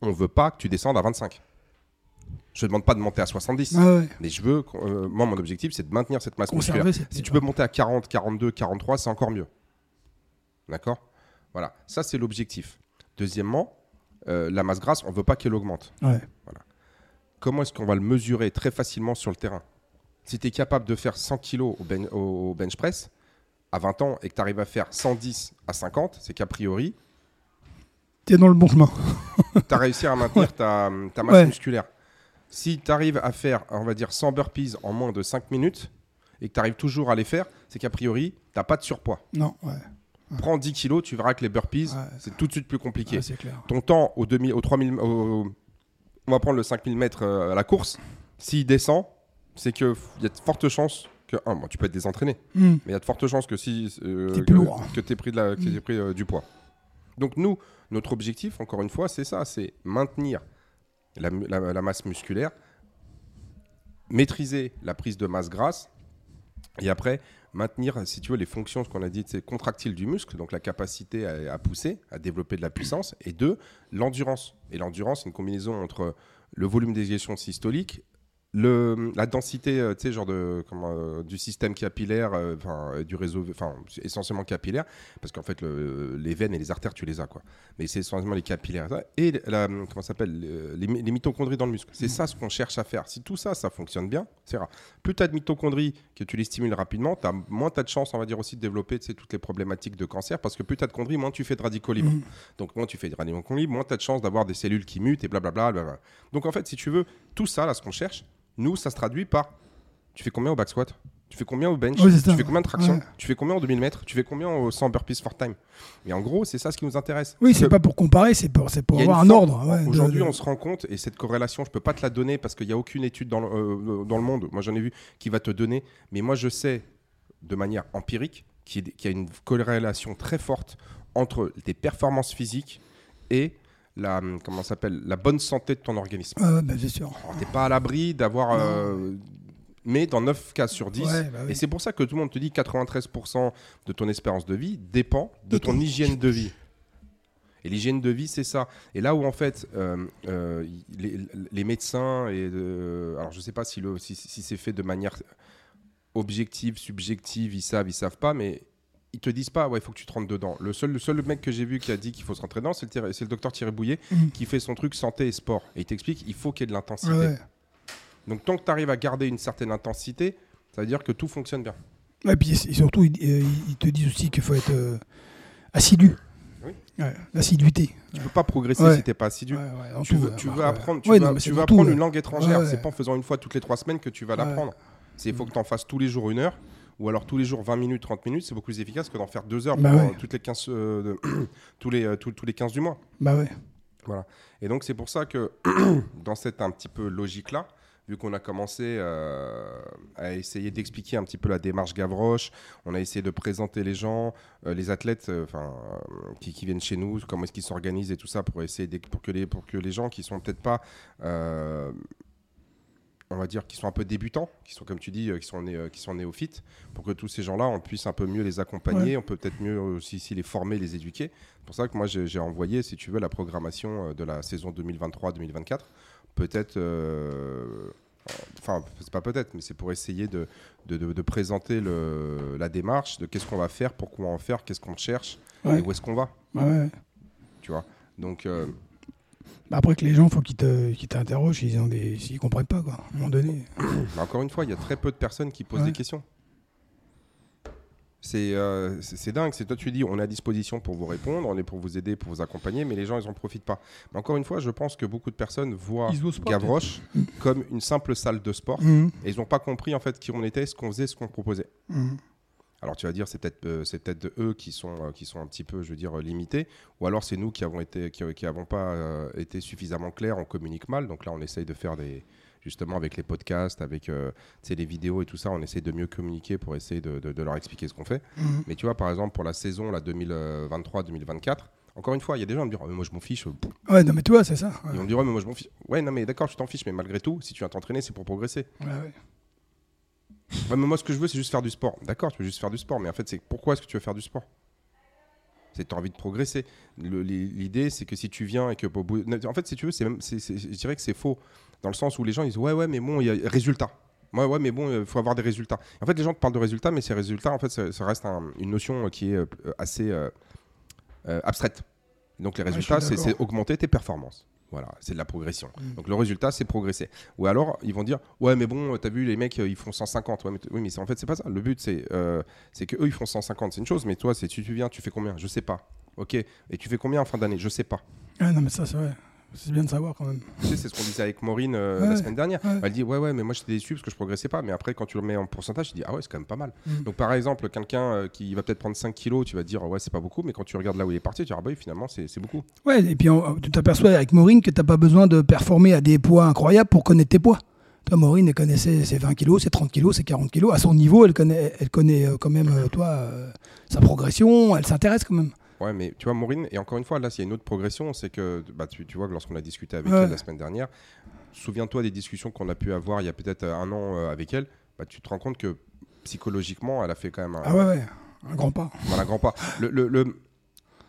on veut pas que tu descendes à 25. Je te demande pas de monter à 70, Ah ouais. mais je veux, euh, moi mon objectif c'est de maintenir cette masse musculaire. Conserver Si tu peux monter à 40, 42, 43, c'est encore mieux. D'accord? Voilà, ça c'est l'objectif. Deuxièmement, euh, la masse grasse, on veut pas qu'elle augmente. Ouais. Comment est-ce qu'on va le mesurer très facilement sur le terrain? Si tu es capable de faire 100 kg au, ben- au bench press à 20 ans et que tu arrives à faire 110 à 50, c'est qu'a priori, T'es dans le bon chemin. <laughs> tu as réussi à maintenir ta, ta masse Ouais. musculaire. Si tu arrives à faire, on va dire, 100 burpees en moins de 5 minutes et que tu arrives toujours à les faire, c'est qu'a priori, tu pas de surpoids. Non, ouais. Prends 10 kilos, tu verras que les burpees, c'est tout de suite plus compliqué. Clair. Ton temps au, 2000, au 3000, au- on va prendre le 5000 mètres euh, à la course, s'il descend, c'est qu'il y a de fortes chances que, un, bon, tu peux être désentraîné, Hmm. mais il y a de fortes chances que si euh, T'es que, tu pris, de la- que Mm. t'aies pris euh, du poids. Donc nous, notre objectif, encore une fois, c'est ça, c'est maintenir la, mu- la- la masse musculaire, maîtriser la prise de masse grasse, et après maintenir, si tu veux, les fonctions, ce qu'on a dit, c'est contractiles du muscle, donc la capacité à, à pousser, à développer de la puissance, et deux, l'endurance. Et l'endurance, c'est une combinaison entre le volume d'éjection systolique, le, la densité, euh, tu sais, genre de, comment, euh, du système capillaire, euh, enfin, euh, du réseau, enfin, essentiellement capillaire, parce qu'en fait, le- les veines et les artères, tu les as, quoi. Mais c'est essentiellement les capillaires. ça. Et la, comment s'appelle le- les, les mitochondries dans le muscle. C'est ça ce qu'on cherche à faire. Si tout ça, ça fonctionne bien, c'est rare. Plus tu as de mitochondries, que tu les stimules rapidement, as, moins tu as de chance, on va dire aussi, de développer toutes les problématiques de cancer, parce que plus tu as de chondries, moins tu fais de radicaux libres. Mhm. Donc, moins tu fais de radicaux libres, moins tu as de chance d'avoir des cellules qui mutent et blablabla. blablabla. Donc, en fait, si tu veux, tout ça, là, ce qu'on cherche, nous, ça se traduit par tu fais combien au back squat Tu fais combien au bench? Oui, Tu fais combien de traction Ouais. Tu fais combien au 2000 mètres Tu fais combien au 100 burpees for time? Et en gros, c'est ça ce qui nous intéresse. Oui, c'est pas pour comparer, c'est pour, pour avoir un forme- ordre. ouais, Aujourd'hui, de- on se rend compte, et cette corrélation, je peux pas te la donner parce qu'il n'y a aucune étude dans le, euh, dans le monde, moi j'en ai vu, qui va te donner, mais moi je sais de manière empirique qu'il y a une corrélation très forte entre tes performances physiques et la, comment s'appelle, la bonne santé de ton organisme. Ouais, bah, c'est sûr. T'es pas à l'abri d'avoir... euh, mais dans 9 cas sur 10, Ouais, bah oui. et c'est pour ça que tout le monde te dit 93% de ton espérance de vie dépend de De ton hygiène de vie. <laughs> Et l'hygiène de vie, c'est ça. Et là où en fait, euh, euh, les, les médecins, et de- alors je sais pas si, si, si c'est fait de manière objective, subjective, ils savent, ils savent pas, mais ils te disent pas, ouais, il faut que tu te rentres dedans. Le seul, le seul mec que j'ai vu qui a dit qu'il faut se rentrer dedans, c'est le, Thierry- c'est le docteur Thierry Bouillet Mhm. qui fait son truc santé et sport. Et il t'explique, il faut qu'il y ait de l'intensité. Ouais. Donc tant que tu arrives à garder une certaine intensité, ça veut dire que tout fonctionne bien. Ouais, puis et surtout, ils, euh, ils te disent aussi qu'il faut être euh, assidu. Oui. Ouais, L'assiduité. Tu peux pas progresser Ouais. si t'es pas assidu. Ouais, tu veux, tu bah, veux apprendre, tu vas, non, tu veux apprendre tout, une langue étrangère. C'est pas en faisant une fois toutes les trois semaines que tu vas l'apprendre. C'est il faut que tu en fasses tous les jours une heure, ou alors tous les jours 20 minutes, 30 minutes. C'est beaucoup plus efficace que d'en faire deux heures Bah ouais. toutes les 15, euh, de- <clears throat> tous, les, euh, tous, tous les 15 du mois. Bah ouais. Et donc c'est pour ça que <clears throat> dans cette un petit peu logique-là, vu qu'on a commencé euh, à essayer d'expliquer un petit peu la démarche Gavroche, on a essayé de présenter les gens, euh, les athlètes enfin, euh, qui, qui viennent chez nous, comment est-ce qu'ils s'organisent et tout ça pour essayer pour que les pour que les gens qui sont peut-être pas on va dire qui sont un peu débutants, qui sont comme tu dis, euh, qui sont nés, euh, qui sont néophytes, pour que tous ces gens-là, on puisse un peu mieux les accompagner, on peut peut-être mieux aussi, aussi les former, les éduquer. C'est pour ça que moi j'ai envoyé, si tu veux, la programmation euh, de la saison 2023-2024. Peut-être, euh, enfin c'est pas peut-être, mais c'est pour essayer de, de, de- de présenter le, la démarche, de qu'est-ce qu'on va faire, pourquoi en faire, qu'est-ce qu'on cherche Ouais. et où est-ce qu'on va, ouais. tu vois? Donc euh, après que les gens, faut qu'ils te- qu'ils t'interrogent s'ils ont des, s'ils comprennent pas quoi. À un moment donné. <coughs> Mais encore une fois, il y a très peu de personnes qui posent Ouais. des questions. C'est euh, dingue. C'est toi, tu dis, on est à disposition pour vous répondre, on est pour vous aider, pour vous accompagner, mais les gens, ils en profitent pas. Mais encore une fois, je pense que beaucoup de personnes voient Ils pas, Gavroche comme une simple salle de sport Mhm. et ils n'ont pas compris en fait qui on était, ce qu'on faisait, ce qu'on proposait. Mhm. Alors tu vas dire, c'est peut-être euh, c'est peut-être eux qui sont euh, qui sont un petit peu, je veux dire, limités, ou alors c'est nous qui avons été qui, qui avons pas euh, été suffisamment clairs, on communique mal. Donc là, on essaye de faire des justement avec les podcasts, avec euh, les vidéos et tout ça, on essaye de mieux communiquer pour essayer de, de- de leur expliquer ce qu'on fait. Mhm. Mais tu vois, par exemple, pour la saison la 2023-2024, encore une fois, il y a des gens qui me diront, Ah, mais moi je m'en fiche. Ouais, non mais tu vois, c'est ça. Ouais. Ils vont me dire, Ouais, mais moi je m'en fiche. Ouais, non, mais d'accord, tu t'en fiches, mais malgré tout, si tu viens t'entraîner, c'est pour progresser. Ouais, ouais. Mais moi, ce que je veux, c'est juste faire du sport. D'accord, tu veux juste faire du sport, mais en fait, c'est pourquoi est-ce que tu veux faire du sport? C'est que tu as envie de progresser. L'idée, c'est que si tu viens et que. En fait, si tu veux, c'est même, je dirais que c'est faux. Dans le sens où les gens ils disent Ouais, ouais, mais bon, il y a résultat. Ouais, ouais, mais bon, il faut avoir des résultats. En fait, les gens te parlent de résultats, mais ces résultats, en fait, ça, ça reste un- une notion qui est euh, assez euh, euh, abstraite. Donc, les résultats, c'est augmenter tes performances. Voilà, c'est de la progression. Mm. Donc, le résultat, c'est progresser. Ou alors, ils vont dire Ouais, mais bon, t'as vu, les mecs, euh, ils font 150. Ouais, mais oui, mais en fait, c'est pas ça. Le but, c'est euh, c'est que eux ils font 150. C'est une chose, mais toi, c'est tu, tu viens, tu fais combien? Je sais pas. Ok. Et tu fais combien en fin d'année? Je sais pas. Ah, non, mais ça, c'est vrai. C'est bien de savoir quand même. Tu sais, c'est ce qu'on disait avec Maureen euh, Ouais, la semaine dernière. ouais. Elle dit ouais ouais mais moi j'étais déçu parce que je progressais pas. Mais après quand tu le mets en pourcentage, tu dis ah ouais c'est quand même pas mal. Mm. Donc par exemple quelqu'un euh, qui va peut-être prendre 5 kilos, tu vas dire ouais c'est pas beaucoup. Mais quand tu regardes là où il est parti, tu dis ah bah finalement c'est beaucoup. Ouais, et puis on- tu t'aperçois avec Maureen que tu n'as pas besoin de performer à des poids incroyables pour connaître tes poids. Toi, Maureen, elle connaissait ses 20 kilos, ses 30 kilos, ses 40 kilos. À son niveau, elle connaît, elle connaît euh, quand même, euh, toi, euh, sa progression, elle s'intéresse quand même. Ouais mais tu vois Maureen et encore une fois là s'il y a une autre progression, c'est que bah, tu, tu vois que lorsqu'on a discuté avec Ouais. elle la semaine dernière, souviens-toi des discussions qu'on a pu avoir il y a peut-être euh, un an euh, avec elle. Bah, tu te rends compte que psychologiquement elle a fait quand même un, Ah ouais, ouais, un grand pas. Voilà, grand pas. Le, le- le-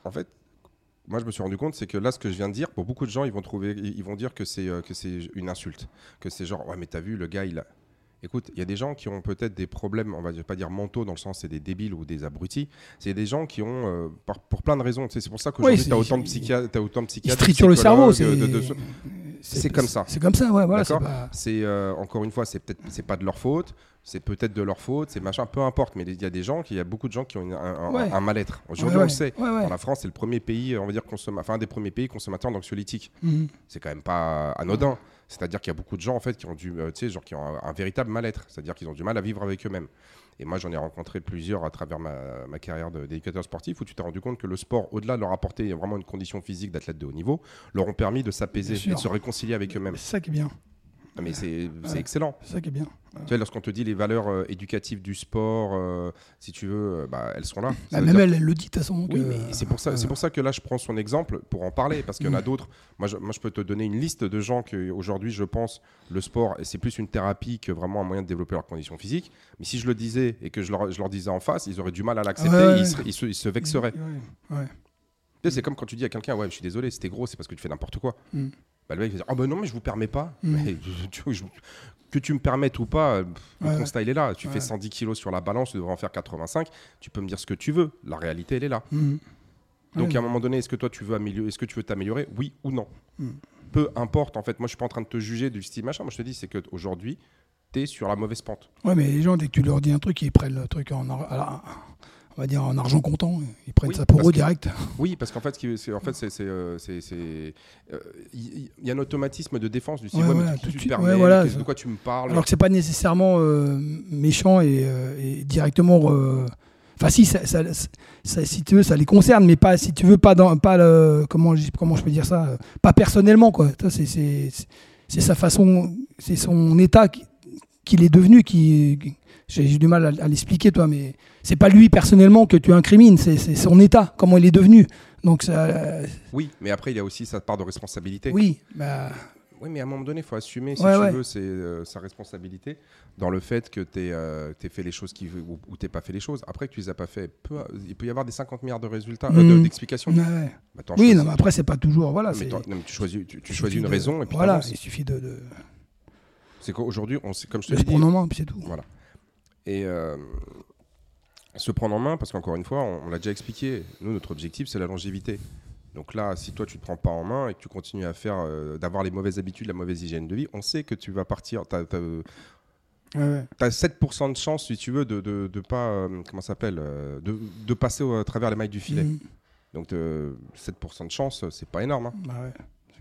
En fait, moi, je me suis rendu compte, c'est que là, ce que je viens de dire, pour beaucoup de gens, ils vont trouver, ils ils vont dire que c'est euh, que c'est une insulte, que c'est genre, ouais, mais t'as vu, le gars, il a. Écoute, il y a des gens qui ont peut-être des problèmes, on va pas dire mentaux, dans le sens c'est des débiles ou des abrutis. C'est des gens qui ont, euh, par- pour plein de raisons. C'est pour ça qu'aujourd'hui, c'est- tu as autant de psychiatres. Autant de psychiatres. triture le cerveau. psychologues, C'est de- de- de- c'est comme ça. C'est comme ça, ouais, voilà. c'est pas- euh, encore une fois, c'est peut-être, c'est pas de leur faute, c'est peut-être de leur faute, c'est machin, peu importe. Mais il y a des gens, il y a beaucoup de gens qui ont une- un, un- Ouais. un mal-être. Aujourd'hui, Ouais, on le sait. Dans la France, c'est le premier pays, on va dire, consomma- enfin, un des premiers pays consommateurs d'anxiolytiques. Mhm. C'est quand même pas anodin. C'est-à-dire qu'il y a beaucoup de gens, en fait, qui ont, du, euh, genre, qui ont un, un véritable mal-être. C'est-à-dire qu'ils ont du mal à vivre avec eux-mêmes. Et moi, j'en ai rencontré plusieurs à travers ma, ma carrière d'éducateur sportif où tu t'es rendu compte que le sport, au-delà de leur apporter vraiment une condition physique d'athlète de haut niveau, leur ont permis de s'apaiser et de se réconcilier avec eux-mêmes. C'est ça qui est bien. Ah, Mais c'est Ouais. excellent. C'est ça qui est bien. Tu sais, lorsqu'on te dit les valeurs euh, éducatives du sport, euh, si tu veux, euh, bah, elles sont là. Bah, même dire- elle, elle le dit de toute façon. Oui, c'est pour, ça, c'est pour ça que là, je prends son exemple pour en parler, parce qu'il y en a d'autres. Moi je, moi, je peux te donner une liste de gens que aujourd'hui, je pense, le sport, c'est plus une thérapie que vraiment un moyen de développer leurs conditions physiques. Mais si je le disais et que je leur, je leur disais en face, ils auraient du mal à l'accepter, ouais. ils, se, ils se vexeraient. Ouais, C'est comme quand tu dis à quelqu'un, ouais, je suis désolé, c'était gros, c'est parce que tu fais n'importe quoi. Mm. Bah, le mec va dire, ah ben non, mais je vous permets pas. Mm. Mais, tu- je- que tu me permettes ou pas, euh, le Ouais, constat, il est là. Tu Ouais. fais 110 kilos sur la balance, tu devrais en faire 85. Tu peux me dire ce que tu veux. La réalité, elle est là. Mhm. Donc à un moment donné, est-ce que toi tu veux améliorer, est-ce que tu veux t'améliorer, oui ou non Mm. Peu importe. En fait, moi je suis pas en train de te juger du style machin. Moi je te dis, c'est que aujourd'hui, tu es sur la mauvaise pente. Ouais, mais les gens, dès que tu leur dis un truc, ils prennent le truc en, alors, on va dire en argent comptant. Ils prennent Oui, ça pour eux direct. Oui, parce qu'en fait, c'est, en fait, c'est, euh, euh, il y, a un automatisme de défense du style. Ouais, voilà, qui tout tu te suite. permets, Ouais, voilà, qu'est-ce- de quoi tu me parles Alors que c'est pas nécessairement euh, méchant et, et directement. Enfin, si, ça, ça- ça- si tu veux, ça les concerne, mais pas, si tu veux, pas dans, pas le, comment, comment je peux dire ça, pas personnellement, quoi. C'est, sa façon, c'est son état qui- qu'il est devenu qui, j'ai du mal à, à l'expliquer, toi, mais c'est pas lui personnellement que tu incrimines, c'est, son état, comment il est devenu. Donc ça, euh, Oui, mais après il y a aussi sa part de responsabilité. oui, bah, Oui, mais à un moment donné, il faut assumer, si Ouais, tu ouais. veux, c'est euh, sa responsabilité dans le fait que tu aies fait les choses qui, ou, ou tu pas fait les choses. Après que tu les as pas fait, peu- il peut y avoir des 50 milliards de résultats, euh, Mhm. d'explications. ouais. Bah, oui, non, mais après c'est pas toujours, voilà. mais c'est- t'en- non, mais tu choisis, tu, tu il choisis suffit une de- raison et puis voilà, il suffit de, de, C'est qu'aujourd'hui, on comme je te l'ai dit, c'est tout. Voilà. Et euh, se prendre en main, parce qu'encore une fois, on, on l'a déjà expliqué, nous, notre objectif, c'est la longévité. Donc là, si toi, tu te prends pas en main et que tu continues à faire, euh, d'avoir les mauvaises habitudes, la mauvaise hygiène de vie, on sait que tu vas partir. Tu Ouais, ouais. as, 7% de chance, si tu veux, de, de, de pas. euh, comment s'appelle euh, de, de passer au- à travers les mailles du filet. Mhm. Donc euh, 7% de chance, c'est pas énorme. hein. Bah ouais.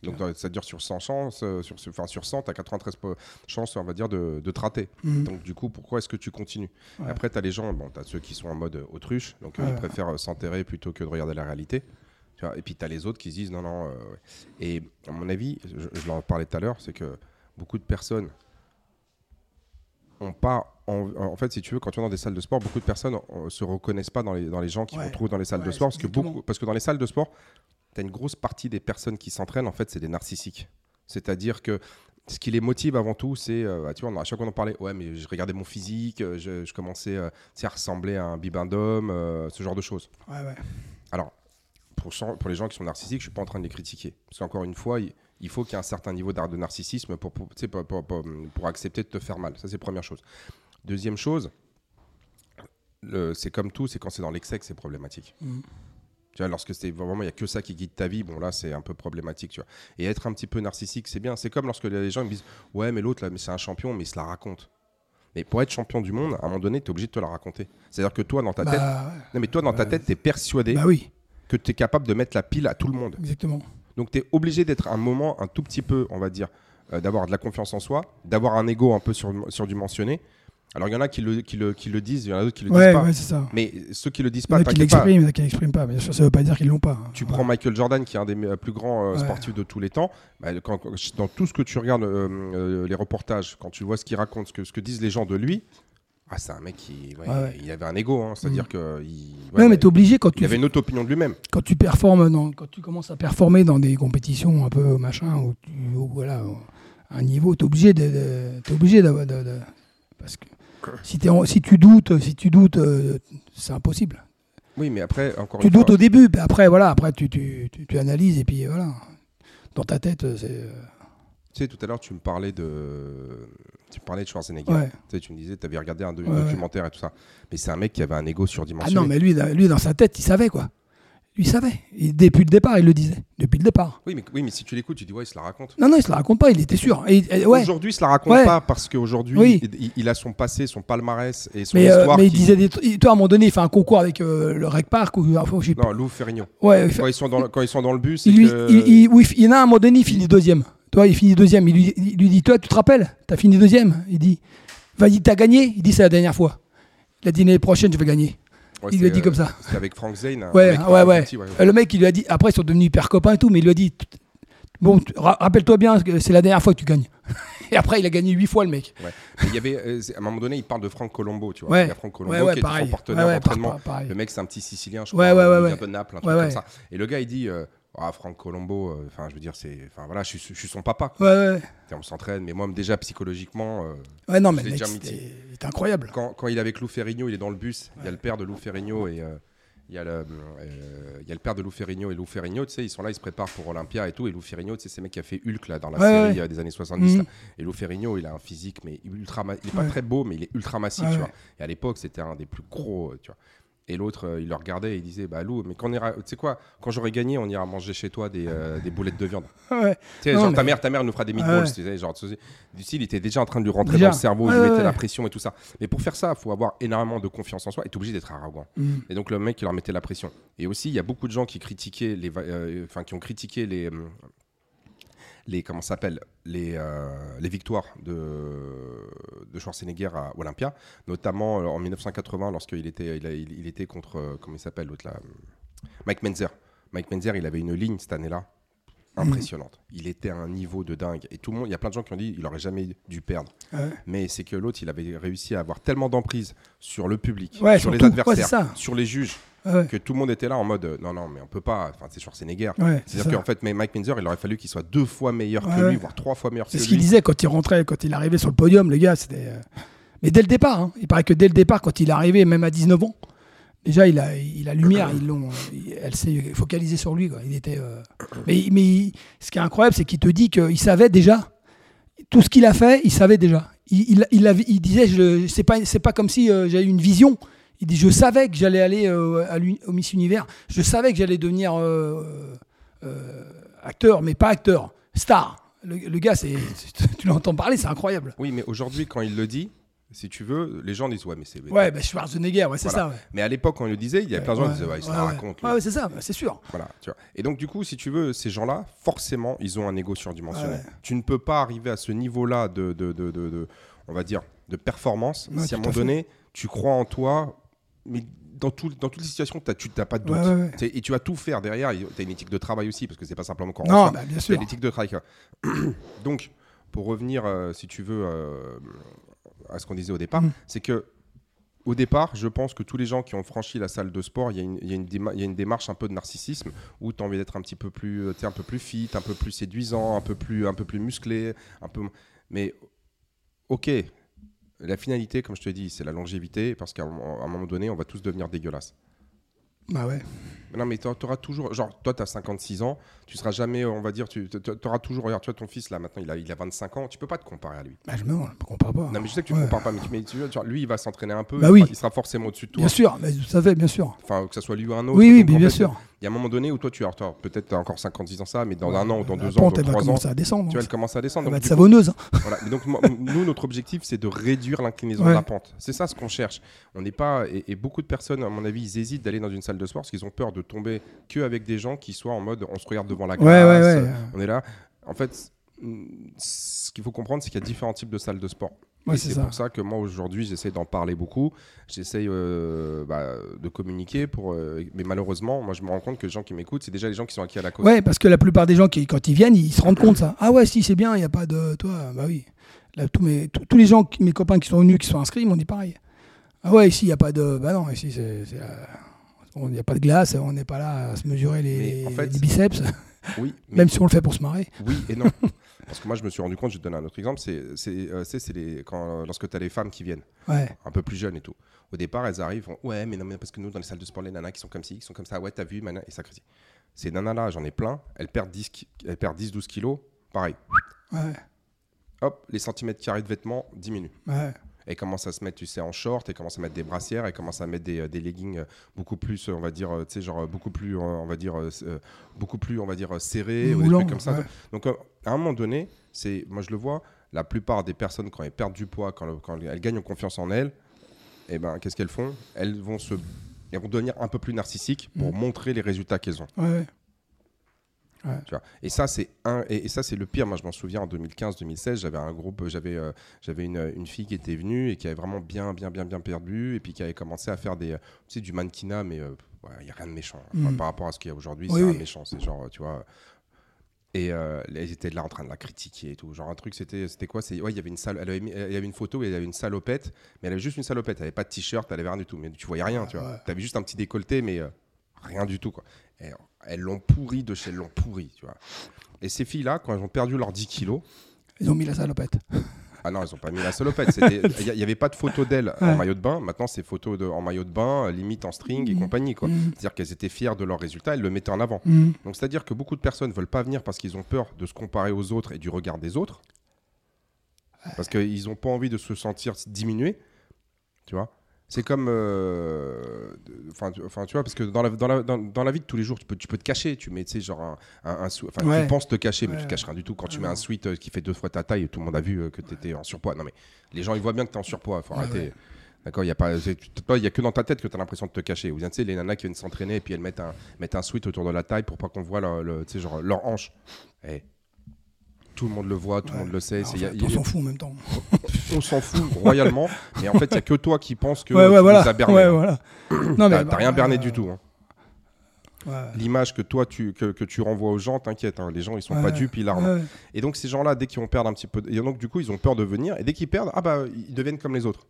Donc dans- ça dure sur 100 chances, euh, sur, enfin, sur 100, tu as 93 po- chances, on va dire, de, de te rater. Mhm. Donc du coup, pourquoi est-ce que tu continues? Ouais. Après, tu as les gens, bon, tu as ceux qui sont en mode euh, autruche, donc euh, Ouais. ils préfèrent euh, s'enterrer plutôt que de regarder la réalité. Tu vois et puis tu as les autres qui se disent non, non. euh, ouais. Et à mon avis, je, je l'en parlais tout à l'heure, c'est que beaucoup de personnes ont pas. En, en fait, si tu veux, quand tu vas dans des salles de sport, beaucoup de personnes euh, se reconnaissent pas dans les, dans les gens qui Ouais. trouver dans les salles de Ouais, sport. Parce que, beaucoup, parce que dans les salles de sport, tu as une grosse partie des personnes qui s'entraînent, en fait, c'est des narcissiques. C'est-à-dire que ce qui les motive avant tout, c'est, euh, bah, tu vois, à chaque fois on en parlait, ouais, mais je regardais mon physique, euh, je, je commençais euh, à ressembler à un bibendum, euh, ce genre de choses. Ouais, ouais. Alors, pour, les gens qui sont narcissiques, je suis pas en train de les critiquer. Parce qu'encore une fois, il, il faut qu'il y ait un certain niveau d'art de narcissisme pour, accepter de te faire mal. Ça, c'est première chose. Deuxième chose, c'est comme tout, c'est quand c'est dans l'excès que c'est problématique. Mm. Tu vois, lorsque c'est vraiment, il n'y a que ça qui guide ta vie, bon là, c'est un peu problématique, tu vois. Et être un petit peu narcissique, c'est bien. C'est comme lorsque les gens me disent, ouais, mais l'autre, là, mais c'est un champion, mais il se la raconte. Mais pour être champion du monde, à un moment donné, tu es obligé de te la raconter. C'est-à-dire que toi, dans ta tête, Bah, non, mais toi, dans ta Ouais. tête, tu es persuadé bah oui, que tu es capable de mettre la pile à tout le monde. exactement. Donc tu es obligé d'être un moment un tout petit peu, on va dire, euh, d'avoir de la confiance en soi, d'avoir un ego un peu sur, surdimensionné. Alors il y en a qui le, qui le, qui le disent, il y en a d'autres qui le disent pas. ouais, c'est ça. Mais ceux qui le disent pas, qui l'expriment, il y en a qui l'expriment pas. Sûr, ça veut pas dire qu'ils l'ont pas. hein. Tu Ouais. prends Michael Jordan, qui est un des me- plus grands euh, sportifs de tous les temps. bah, quand- quand- dans tout ce que tu regardes, euh, euh, les reportages, quand tu vois ce qu'il raconte, ce que, ce que disent les gens de lui, ah, c'est un mec qui ouais, ouais. il avait un ego, hein, c'est-à-dire Mm. que il, Ouais, ouais, mais t'es obligé quand il tu avait une autre opinion de lui-même. quand tu performes dans, quand tu commences à performer dans des compétitions un peu machin où, voilà où, à un niveau t'es obligé de, de- t'es obligé d'avoir de, de- parce que si, tu doutes si tu doutes euh, c'est impossible Oui, mais après, encore tu une doutes fois, au début puis après voilà après tu, tu, tu, tu analyses et puis voilà dans ta tête c'est euh, tu sais, tout à l'heure, tu me parlais de, tu me parlais de Schwarzenegger. ouais Tu, sais, tu me disais, tu avais regardé un ouais. documentaire et tout ça. Mais c'est un mec qui avait un ego ah surdimensionné. non mais lui lui dans sa tête il savait quoi lui il savait Il- depuis le départ il le disait depuis le départ oui, mais, oui, mais si tu l'écoutes, tu dis, ouais, il se la raconte. non non il se la raconte pas il était sûr et, et- ouais Aujourd'hui, il se la raconte Ouais. pas parce qu'aujourd'hui, Oui. il, il a son passé, son palmarès et son mais, euh, histoire. mais il disait des trucs. Toi, à un moment donné, il fait un concours avec euh, le Rec Park ou enfin, je sais pas. Non, Lou Ferrigno. Ouais, Quand ils sont dans le, quand ils sont dans le bus, il lui, que- il, oui, il y en a un, à un moment donné, il finit deuxième. Toi, il finit deuxième. Il lui, il lui dit, toi, tu te rappelles? T'as fini deuxième. Il dit, vas-y, t'as gagné? Il dit, c'est la dernière fois. Il a dit, l'année prochaine, je vais gagner. Ouais, il lui a dit euh, comme ça. C'était avec Frank Zane. un Ouais, mec ouais, ouais. petit. Euh, Le mec, il lui a dit, après, ils sont devenus hyper copains et tout, mais il lui a dit, bon, ra- rappelle-toi bien, c'est la dernière fois que tu gagnes. <laughs> et après, il a gagné huit fois, le mec. Ouais. Il y avait, euh, à un moment donné, il parle de Frank Colombo, tu vois. Ouais. Il y a Frank Colombo Ouais, qui pareil. son partenaire d'entraînement. Le mec, c'est un petit Sicilien, je crois. vient de Naples, un truc comme ça. Et le gars, il dit, euh, ah, Frank Colombo, euh, enfin, je veux dire, c'est, enfin, voilà, je suis, je suis son papa. Ouais, ouais. Et On s'entraîne, mais moi, déjà psychologiquement, euh, Ouais, non, mais mec, il incroyable. quand, quand il est avec Lou Ferrigno, il est dans le bus. Il y a le père de Lou Ferrigno et euh, il y a le, euh, il y a le père de Lou Ferrigno et Lou Ferrigno. Tu sais, ils sont là, ils se préparent pour Olympia et tout. Et Lou Ferrigno, tu sais, c'est mec qui a fait Hulk là dans la Ouais, série ouais. des années 70. Mhm. là. Et Lou Ferrigno, il a un physique mais ultra, il est pas Ouais. très beau, mais il est ultra massif, tu vois. Et à l'époque, c'était un des plus gros, tu vois. Et l'autre, euh, il le regardait et il disait, bah Lou, mais quand on ira, tu sais quoi, quand j'aurai gagné, on ira manger chez toi des, euh, des boulettes de viande. <laughs> Ouais. Tu sais, Non, genre ta mère, ta mère nous fera des meatballs, Ouais. tu sais, genre, du style, il était déjà en train de lui rentrer Déjà. dans le cerveau, il Ouais, lui mettait la pression et tout ça. Mais pour faire ça, il faut avoir énormément de confiance en soi et t'es obligé d'être arrogant. Mm. Et donc le mec, il leur mettait la pression. Et aussi, il y a beaucoup de gens qui critiquaient les, euh, enfin, qui ont critiqué les, les comment s'appelle, les, euh, les victoires de, de Schwarzenegger à Olympia, notamment euh, en 1980 lorsqu'il était, il, a- il- il était contre, euh, comment il s'appelle l'autre là, Mike Menzer. Mike Menzer, il avait une ligne cette année-là impressionnante. Il était à un niveau de dingue. Et tout le monde, il y a plein de gens qui ont dit il aurait jamais dû perdre. Ouais. Mais c'est que l'autre, il avait réussi à avoir tellement d'emprise sur le public, Ouais, sur les surtout. Adversaires, sur les juges, Ouais, que tout le monde était là en mode euh, non, non, mais on peut pas. Enfin, c'est Schwarzenegger. ouais, c'est C'est-à-dire ça. qu'en fait, mais Mike Menzer, il aurait fallu qu'il soit deux fois meilleur Ouais, que lui, voire trois fois meilleur que C'est ce lui. qu'il disait quand il rentrait, quand il arrivait sur le podium, les gars. C'était. euh, Mais dès le départ, hein. il paraît que dès le départ, quand il est arrivé, même à 19 ans, déjà il a, il a lumière. Ils l'ont, il- elle s'est focalisée sur lui. Quoi. Il était. euh, Mais, mais il- ce qui est incroyable, c'est qu'il te dit qu'il savait déjà tout ce qu'il a fait. Il savait déjà. Il, il, il avait- il disait, je, c'est pas, c'est pas comme si euh, j'avais une vision. Il dit, je savais que j'allais aller euh, à au Miss Univers. Je savais que j'allais devenir euh, euh, acteur, mais pas acteur, star. Le, le gars, c'est, <laughs> tu l'entends parler, c'est incroyable. Oui, mais aujourd'hui, quand il le dit, si tu veux, les gens disent ouais, mais c'est. Ouais, bah Schwarzenegger, ouais, c'est Voilà. ça. Ouais. Mais à l'époque, quand il le disait, il y avait plein de gens qui disaient ouais, il se la ouais, raconte. ouais, ouais, c'est ça, c'est sûr. Voilà, tu vois. Et donc, du coup, si tu veux, ces gens-là, forcément, ils ont un ego surdimensionné. Ouais. Tu ne peux pas arriver à ce niveau-là de, de, de, de- de- on va dire, de performance Ouais, si à un moment fait. donné, tu crois en toi, mais dans, tout, dans toutes les situations, t'as- tu n'as pas de doute. Ouais, ouais, ouais. Tu sais, Et tu vas tout faire derrière. Tu as une éthique de travail aussi, parce que c'est pas simplement quand on Non, bah, bien sûr. l'éthique de travail. <clears throat> Donc, pour revenir, euh, si tu veux, euh, à ce qu'on disait au départ, Mm. c'est que au départ, je pense que tous les gens qui ont franchi la salle de sport, il y, a une- y y a démarche un peu de narcissisme où tu as envie d'être un petit peu plus, euh, t'es un peu plus fit, un peu plus séduisant, un peu plus, un peu plus musclé, un peu. Mais ok, la finalité, comme je te dis, c'est la longévité parce qu'à un moment donné, on va tous devenir dégueulasses. Bah ouais. Non, mais tu auras toujours. Genre, toi, tu as 56 ans, tu seras jamais, on va dire, tu auras toujours. Regarde, tu vois, ton fils, là, maintenant, il a, il a 25 ans, tu peux pas te comparer à lui. Bah je me compare pas. Non, mais je sais que tu ne Ouais. compares pas, mais, tu- mais tu vois, genre, lui, il va s'entraîner un peu, Bah il, oui. sera, il sera forcément au-dessus de toi. Bien sûr, mais vous savez, bien sûr. Enfin, que ce soit lui ou un autre. Oui, oui, mais en bien fait, sûr. Il y a un moment donné où toi, tu as peut-être encore 56 ans, ça, mais dans Ouais. un an ou dans deux ans, dans elle va trois ans, commencer à descendre. tu vois, elle commence à descendre. Elle va Donc, être du coup, savonneuse. hein. <laughs> voilà. Donc, nous, notre objectif, c'est de réduire l'inclinaison de la pente. C'est ça ce qu'on cherche. On n'est pas. Et, et beaucoup de personnes, à mon avis, ils hésitent d'aller dans une salle de sport parce qu'ils ont peur de tomber que avec des gens qui soient en mode on se regarde devant la glace. Ouais, ouais, ouais. On est là. En fait, ce qu'il faut comprendre, c'est qu'il y a différents types de salles de sport. Ouais, c'est pour ça que moi aujourd'hui j'essaie d'en parler beaucoup, j'essaie euh, bah, de communiquer pour, euh, mais malheureusement moi je me rends compte que les gens qui m'écoutent c'est déjà les gens qui sont acquis à la cause. Ouais, parce que la plupart des gens qui, quand ils viennent, ils se rendent compte ça. Ah ouais, si c'est bien, il n'y a pas de. Toi, bah oui. Là, tous, mes, tous, les gens, mes copains qui sont venus, qui sont inscrits, ils m'ont dit pareil. Ah ouais, ici, il n'y a pas de. Bah non, ici, c'est. Il n'y a pas de glace, on n'est pas là à se mesurer les, Mais en fait- les biceps, Oui, <laughs> mais- même si on le fait pour se marrer. oui et non. <laughs> Parce que moi je me suis rendu compte, je te donne un autre exemple, c'est c'est, euh, les, quand, lorsque tu as les femmes qui viennent, Ouais, un peu plus jeunes et tout. Au départ elles arrivent, font, ouais mais non mais parce que nous dans les salles de sport les nanas qui sont comme ci, qui sont comme ça, ouais t'as vu, mana, et ça critique. Ces nanas là j'en ai plein, elles perdent 10 ki- elles perdent 10-12 kilos, pareil. ouais, Hop, les centimètres carrés de vêtements diminuent. ouais. Elle commence à se mettre, tu sais, en short, elle commence à mettre des brassières, elle commence à mettre des, euh, des leggings euh, beaucoup plus, euh, on va dire, euh, tu sais, genre euh, beaucoup plus, euh, on va dire, euh, euh, beaucoup plus, on va dire, euh, serrés, ou des Moulant, trucs comme ça. ouais. Donc, euh, à un moment donné, c'est, moi je le vois, la plupart des personnes, quand elles perdent du poids, quand, le- quand elles gagnent en confiance en elles, eh ben, qu'est-ce qu'elles font? Elles vont se, elles vont devenir un peu plus narcissiques pour Mhm. montrer les résultats qu'elles ont. ouais. Tu vois. Et ça, c'est un, et, et ça, c'est le pire. Moi, je m'en souviens en 2015-2016, j'avais un groupe, j'avais, euh, j'avais une, une fille qui était venue et qui avait vraiment bien, bien, bien, bien perdu, et puis qui avait commencé à faire des, euh, tu sais, du mannequinat, mais il n'y a rien de méchant Enfin, Mhm. par rapport à ce qu'il y a aujourd'hui. Oui, c'est oui. un méchant, c'est genre, tu vois. Et euh, elles étaient là en train de la critiquer et tout. Genre un truc, c'était, c'était quoi? C'est ouais, il y avait une salle, elle avait mis- y avait une photo, il y avait une salopette, mais elle avait juste une salopette. Elle avait pas de t-shirt, elle avait rien du tout. Mais tu voyais rien, tu vois. Ouais. T'avais juste un petit décolleté, mais euh, rien du tout, quoi. Et elles l'ont pourri de chez elles l'ont pourri, tu vois. Et ces filles-là, quand elles ont perdu leurs 10 kilos, Ils ont mis la salopette. ah non, elles ont pas mis la salopette. <laughs> Il n'y avait pas de photo d'elles en maillot de bain. Maintenant, c'est photos de, en maillot de bain, limite en string et Mhm. compagnie, quoi. Mhm. C'est-à-dire qu'elles étaient fières de leurs résultats, elles le mettaient en avant. Mhm. Donc, c'est-à-dire que beaucoup de personnes veulent pas venir parce qu'ils ont peur de se comparer aux autres et du regard des autres. Parce qu'ils n'ont pas envie de se sentir diminués. Tu vois C'est comme. euh, Enfin, tu- enfin, tu vois, parce que dans la, dans, la, dans, dans la vie de tous les jours, tu peux, tu peux te cacher. Tu mets, tu sais, genre un, un, Enfin, Ouais. tu penses te cacher, mais tu Ouais. te caches rien du tout. Quand tu mets un sweat euh, qui fait deux fois ta taille, tout le monde a vu euh, que tu étais en surpoids. Non, mais les gens, ils voient bien que tu es en surpoids. faut Ouais, arrêter. D'accord, il y a pas, c'est- tu- toi, il y a que dans ta tête que tu as l'impression de te cacher. Ou bien, tu sais, les nanas qui viennent s'entraîner et puis elles mettent un, mettent un sweat autour de la taille pour pas qu'on voit leur, le- tu genre, leur hanche. Eh, tout le monde le voit, tout le Ouais. monde le sait. Enfin, y a- on s'en fout en même temps. <laughs> on s'en fout <laughs> royalement, mais en fait, il y a que toi qui penses que ouais, tu voilà. as berné. Voilà. <clears throat> Non, bah, rien berné euh, du tout. hein. L'image que toi tu, que, que tu renvoies aux gens, t'inquiète, hein, les gens ils sont pas dupes, ils larment. Et donc ces gens-là, dès qu'ils vont perdre un petit peu, et donc du coup ils ont peur de venir, et dès qu'ils perdent, ah bah ils deviennent comme les autres.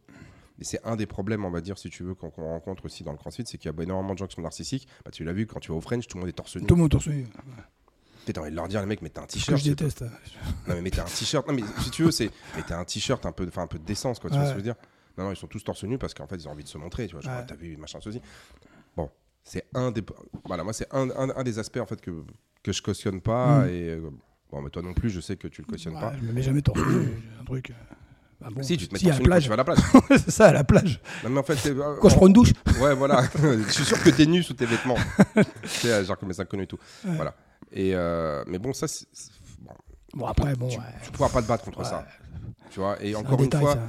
Et c'est un des problèmes, on va dire, si tu veux, qu'on rencontre aussi dans le CrossFit, c'est qu'il y a énormément de gens qui sont narcissiques. Bah, tu l'as vu quand tu vas au French, tout le monde est torse nu. Tout le monde torse nu. T'as envie de leur dire, les mecs, mettez un t-shirt. je déteste. Non, mais mettez un t-shirt. Non, mais si tu veux, c'est mettez un t-shirt, un peu, enfin un peu de décence, quoi. Tu vois ce que je veux dire? Non, non, ils sont tous torse nu parce qu'en fait, ils ont envie de se montrer, tu vois. Genre, t'as vu, machin, ceci. Bon, c'est un des, voilà, moi, c'est un, un, un des aspects en fait que que je cautionne pas Mm. et euh, bon, mais toi non plus, je sais que tu le cautionnes Ouais, pas. Je me mets jamais torse nu. un truc. euh, bah bon. Si, tu te mets Si, à la plage. tu vas à la plage. <laughs> c'est ça, à la plage. non, mais en fait, c'est. Quand je prends une douche. Ouais, voilà. <laughs> je suis sûr que t'es nu sous tes vêtements. <laughs> tu sais, genre comme les inconnus et tout. Ouais. Voilà. Et euh, mais bon, ça, c'est- c'est- bon, Bon, après, bon. tu, ouais. tu pourras pas te battre contre Ouais. ça. Tu vois. Et C'est un encore une détail, fois. ça.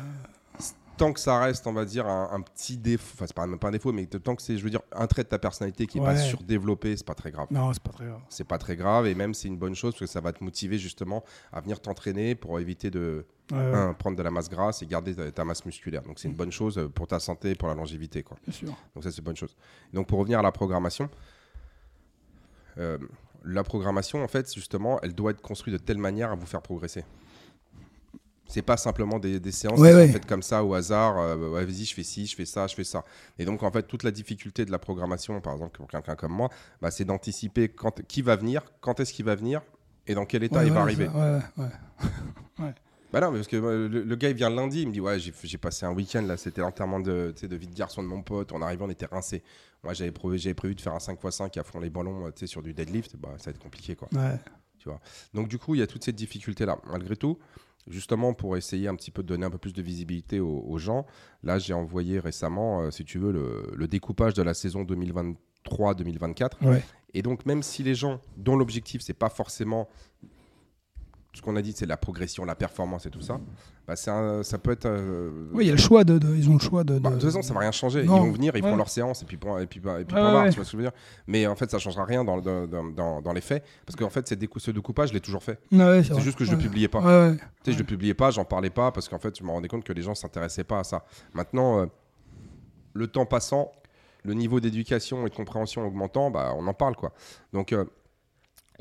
tant que ça reste, on va dire, un, un petit défaut, enfin, c'est pas, même pas un défaut, mais tant que c'est, je veux dire, un trait de ta personnalité qui est pas Ouais. surdéveloppé, c'est pas très grave. Non, c'est pas très grave. C'est pas très grave, et même c'est une bonne chose parce que ça va te motiver justement à venir t'entraîner pour éviter de Ouais, ouais, un, prendre de la masse grasse et garder ta, ta masse musculaire. Donc c'est une bonne chose pour ta santé et pour la longévité. Quoi. bien sûr. Donc ça, c'est une bonne chose. Donc pour revenir à la programmation, euh, la programmation, en fait, justement, elle doit être construite de telle manière à vous faire progresser. C'est pas simplement des, des séances Ouais, ouais. faites comme ça au hasard. euh, ouais, vas-y, je fais ci, je fais ça, je fais ça. Et donc, en fait, toute la difficulté de la programmation, par exemple, pour quelqu'un comme moi, bah, c'est d'anticiper quand, qui va venir, quand est-ce qu'il va venir et dans quel état il va arriver. ça, ouais, ouais. <laughs> Bah non, mais parce que le, le gars il vient lundi, il me dit ouais j'ai passé un week-end là, c'était l'enterrement de, tu de vie de garçon de mon pote, on arrivait on était rincé. Moi j'avais prévu, j'avais prévu de faire un 5x5 à fond les ballons, euh, tu sur du deadlift, bah ça va être compliqué quoi. Ouais. Donc du coup il y a toute cette difficulté là. Malgré tout, justement pour essayer un petit peu de donner un peu plus de visibilité aux, aux gens, là j'ai envoyé récemment, euh, si tu veux, le, le découpage de la saison 2023-2024. Ouais. Et donc, même si les gens dont l'objectif, c'est pas forcément ce qu'on a dit, c'est la progression, la performance et tout ça, bah un- ça peut être. euh, Oui, il y a le choix de, de- ils ont le choix de. bah, de de- toute façon, ça va rien changer. Non. Ils vont venir, ils Ouais. font leur séance et puis et puis, et puis Ouais, barre, ouais. tu vois ce que je veux dire? Mais en fait, ça changera rien dans, dans, dans- les faits parce qu'en fait, ce découpage, je l'ai toujours fait. C'est juste que je ouais. le publiais pas. Tu sais, je le publiais pas, j'en parlais pas parce qu'en fait, je me rendais compte que les gens s'intéressaient pas à ça. Maintenant, euh, le temps passant, le niveau d'éducation et de compréhension augmentant, bah, on en parle quoi. Donc, euh,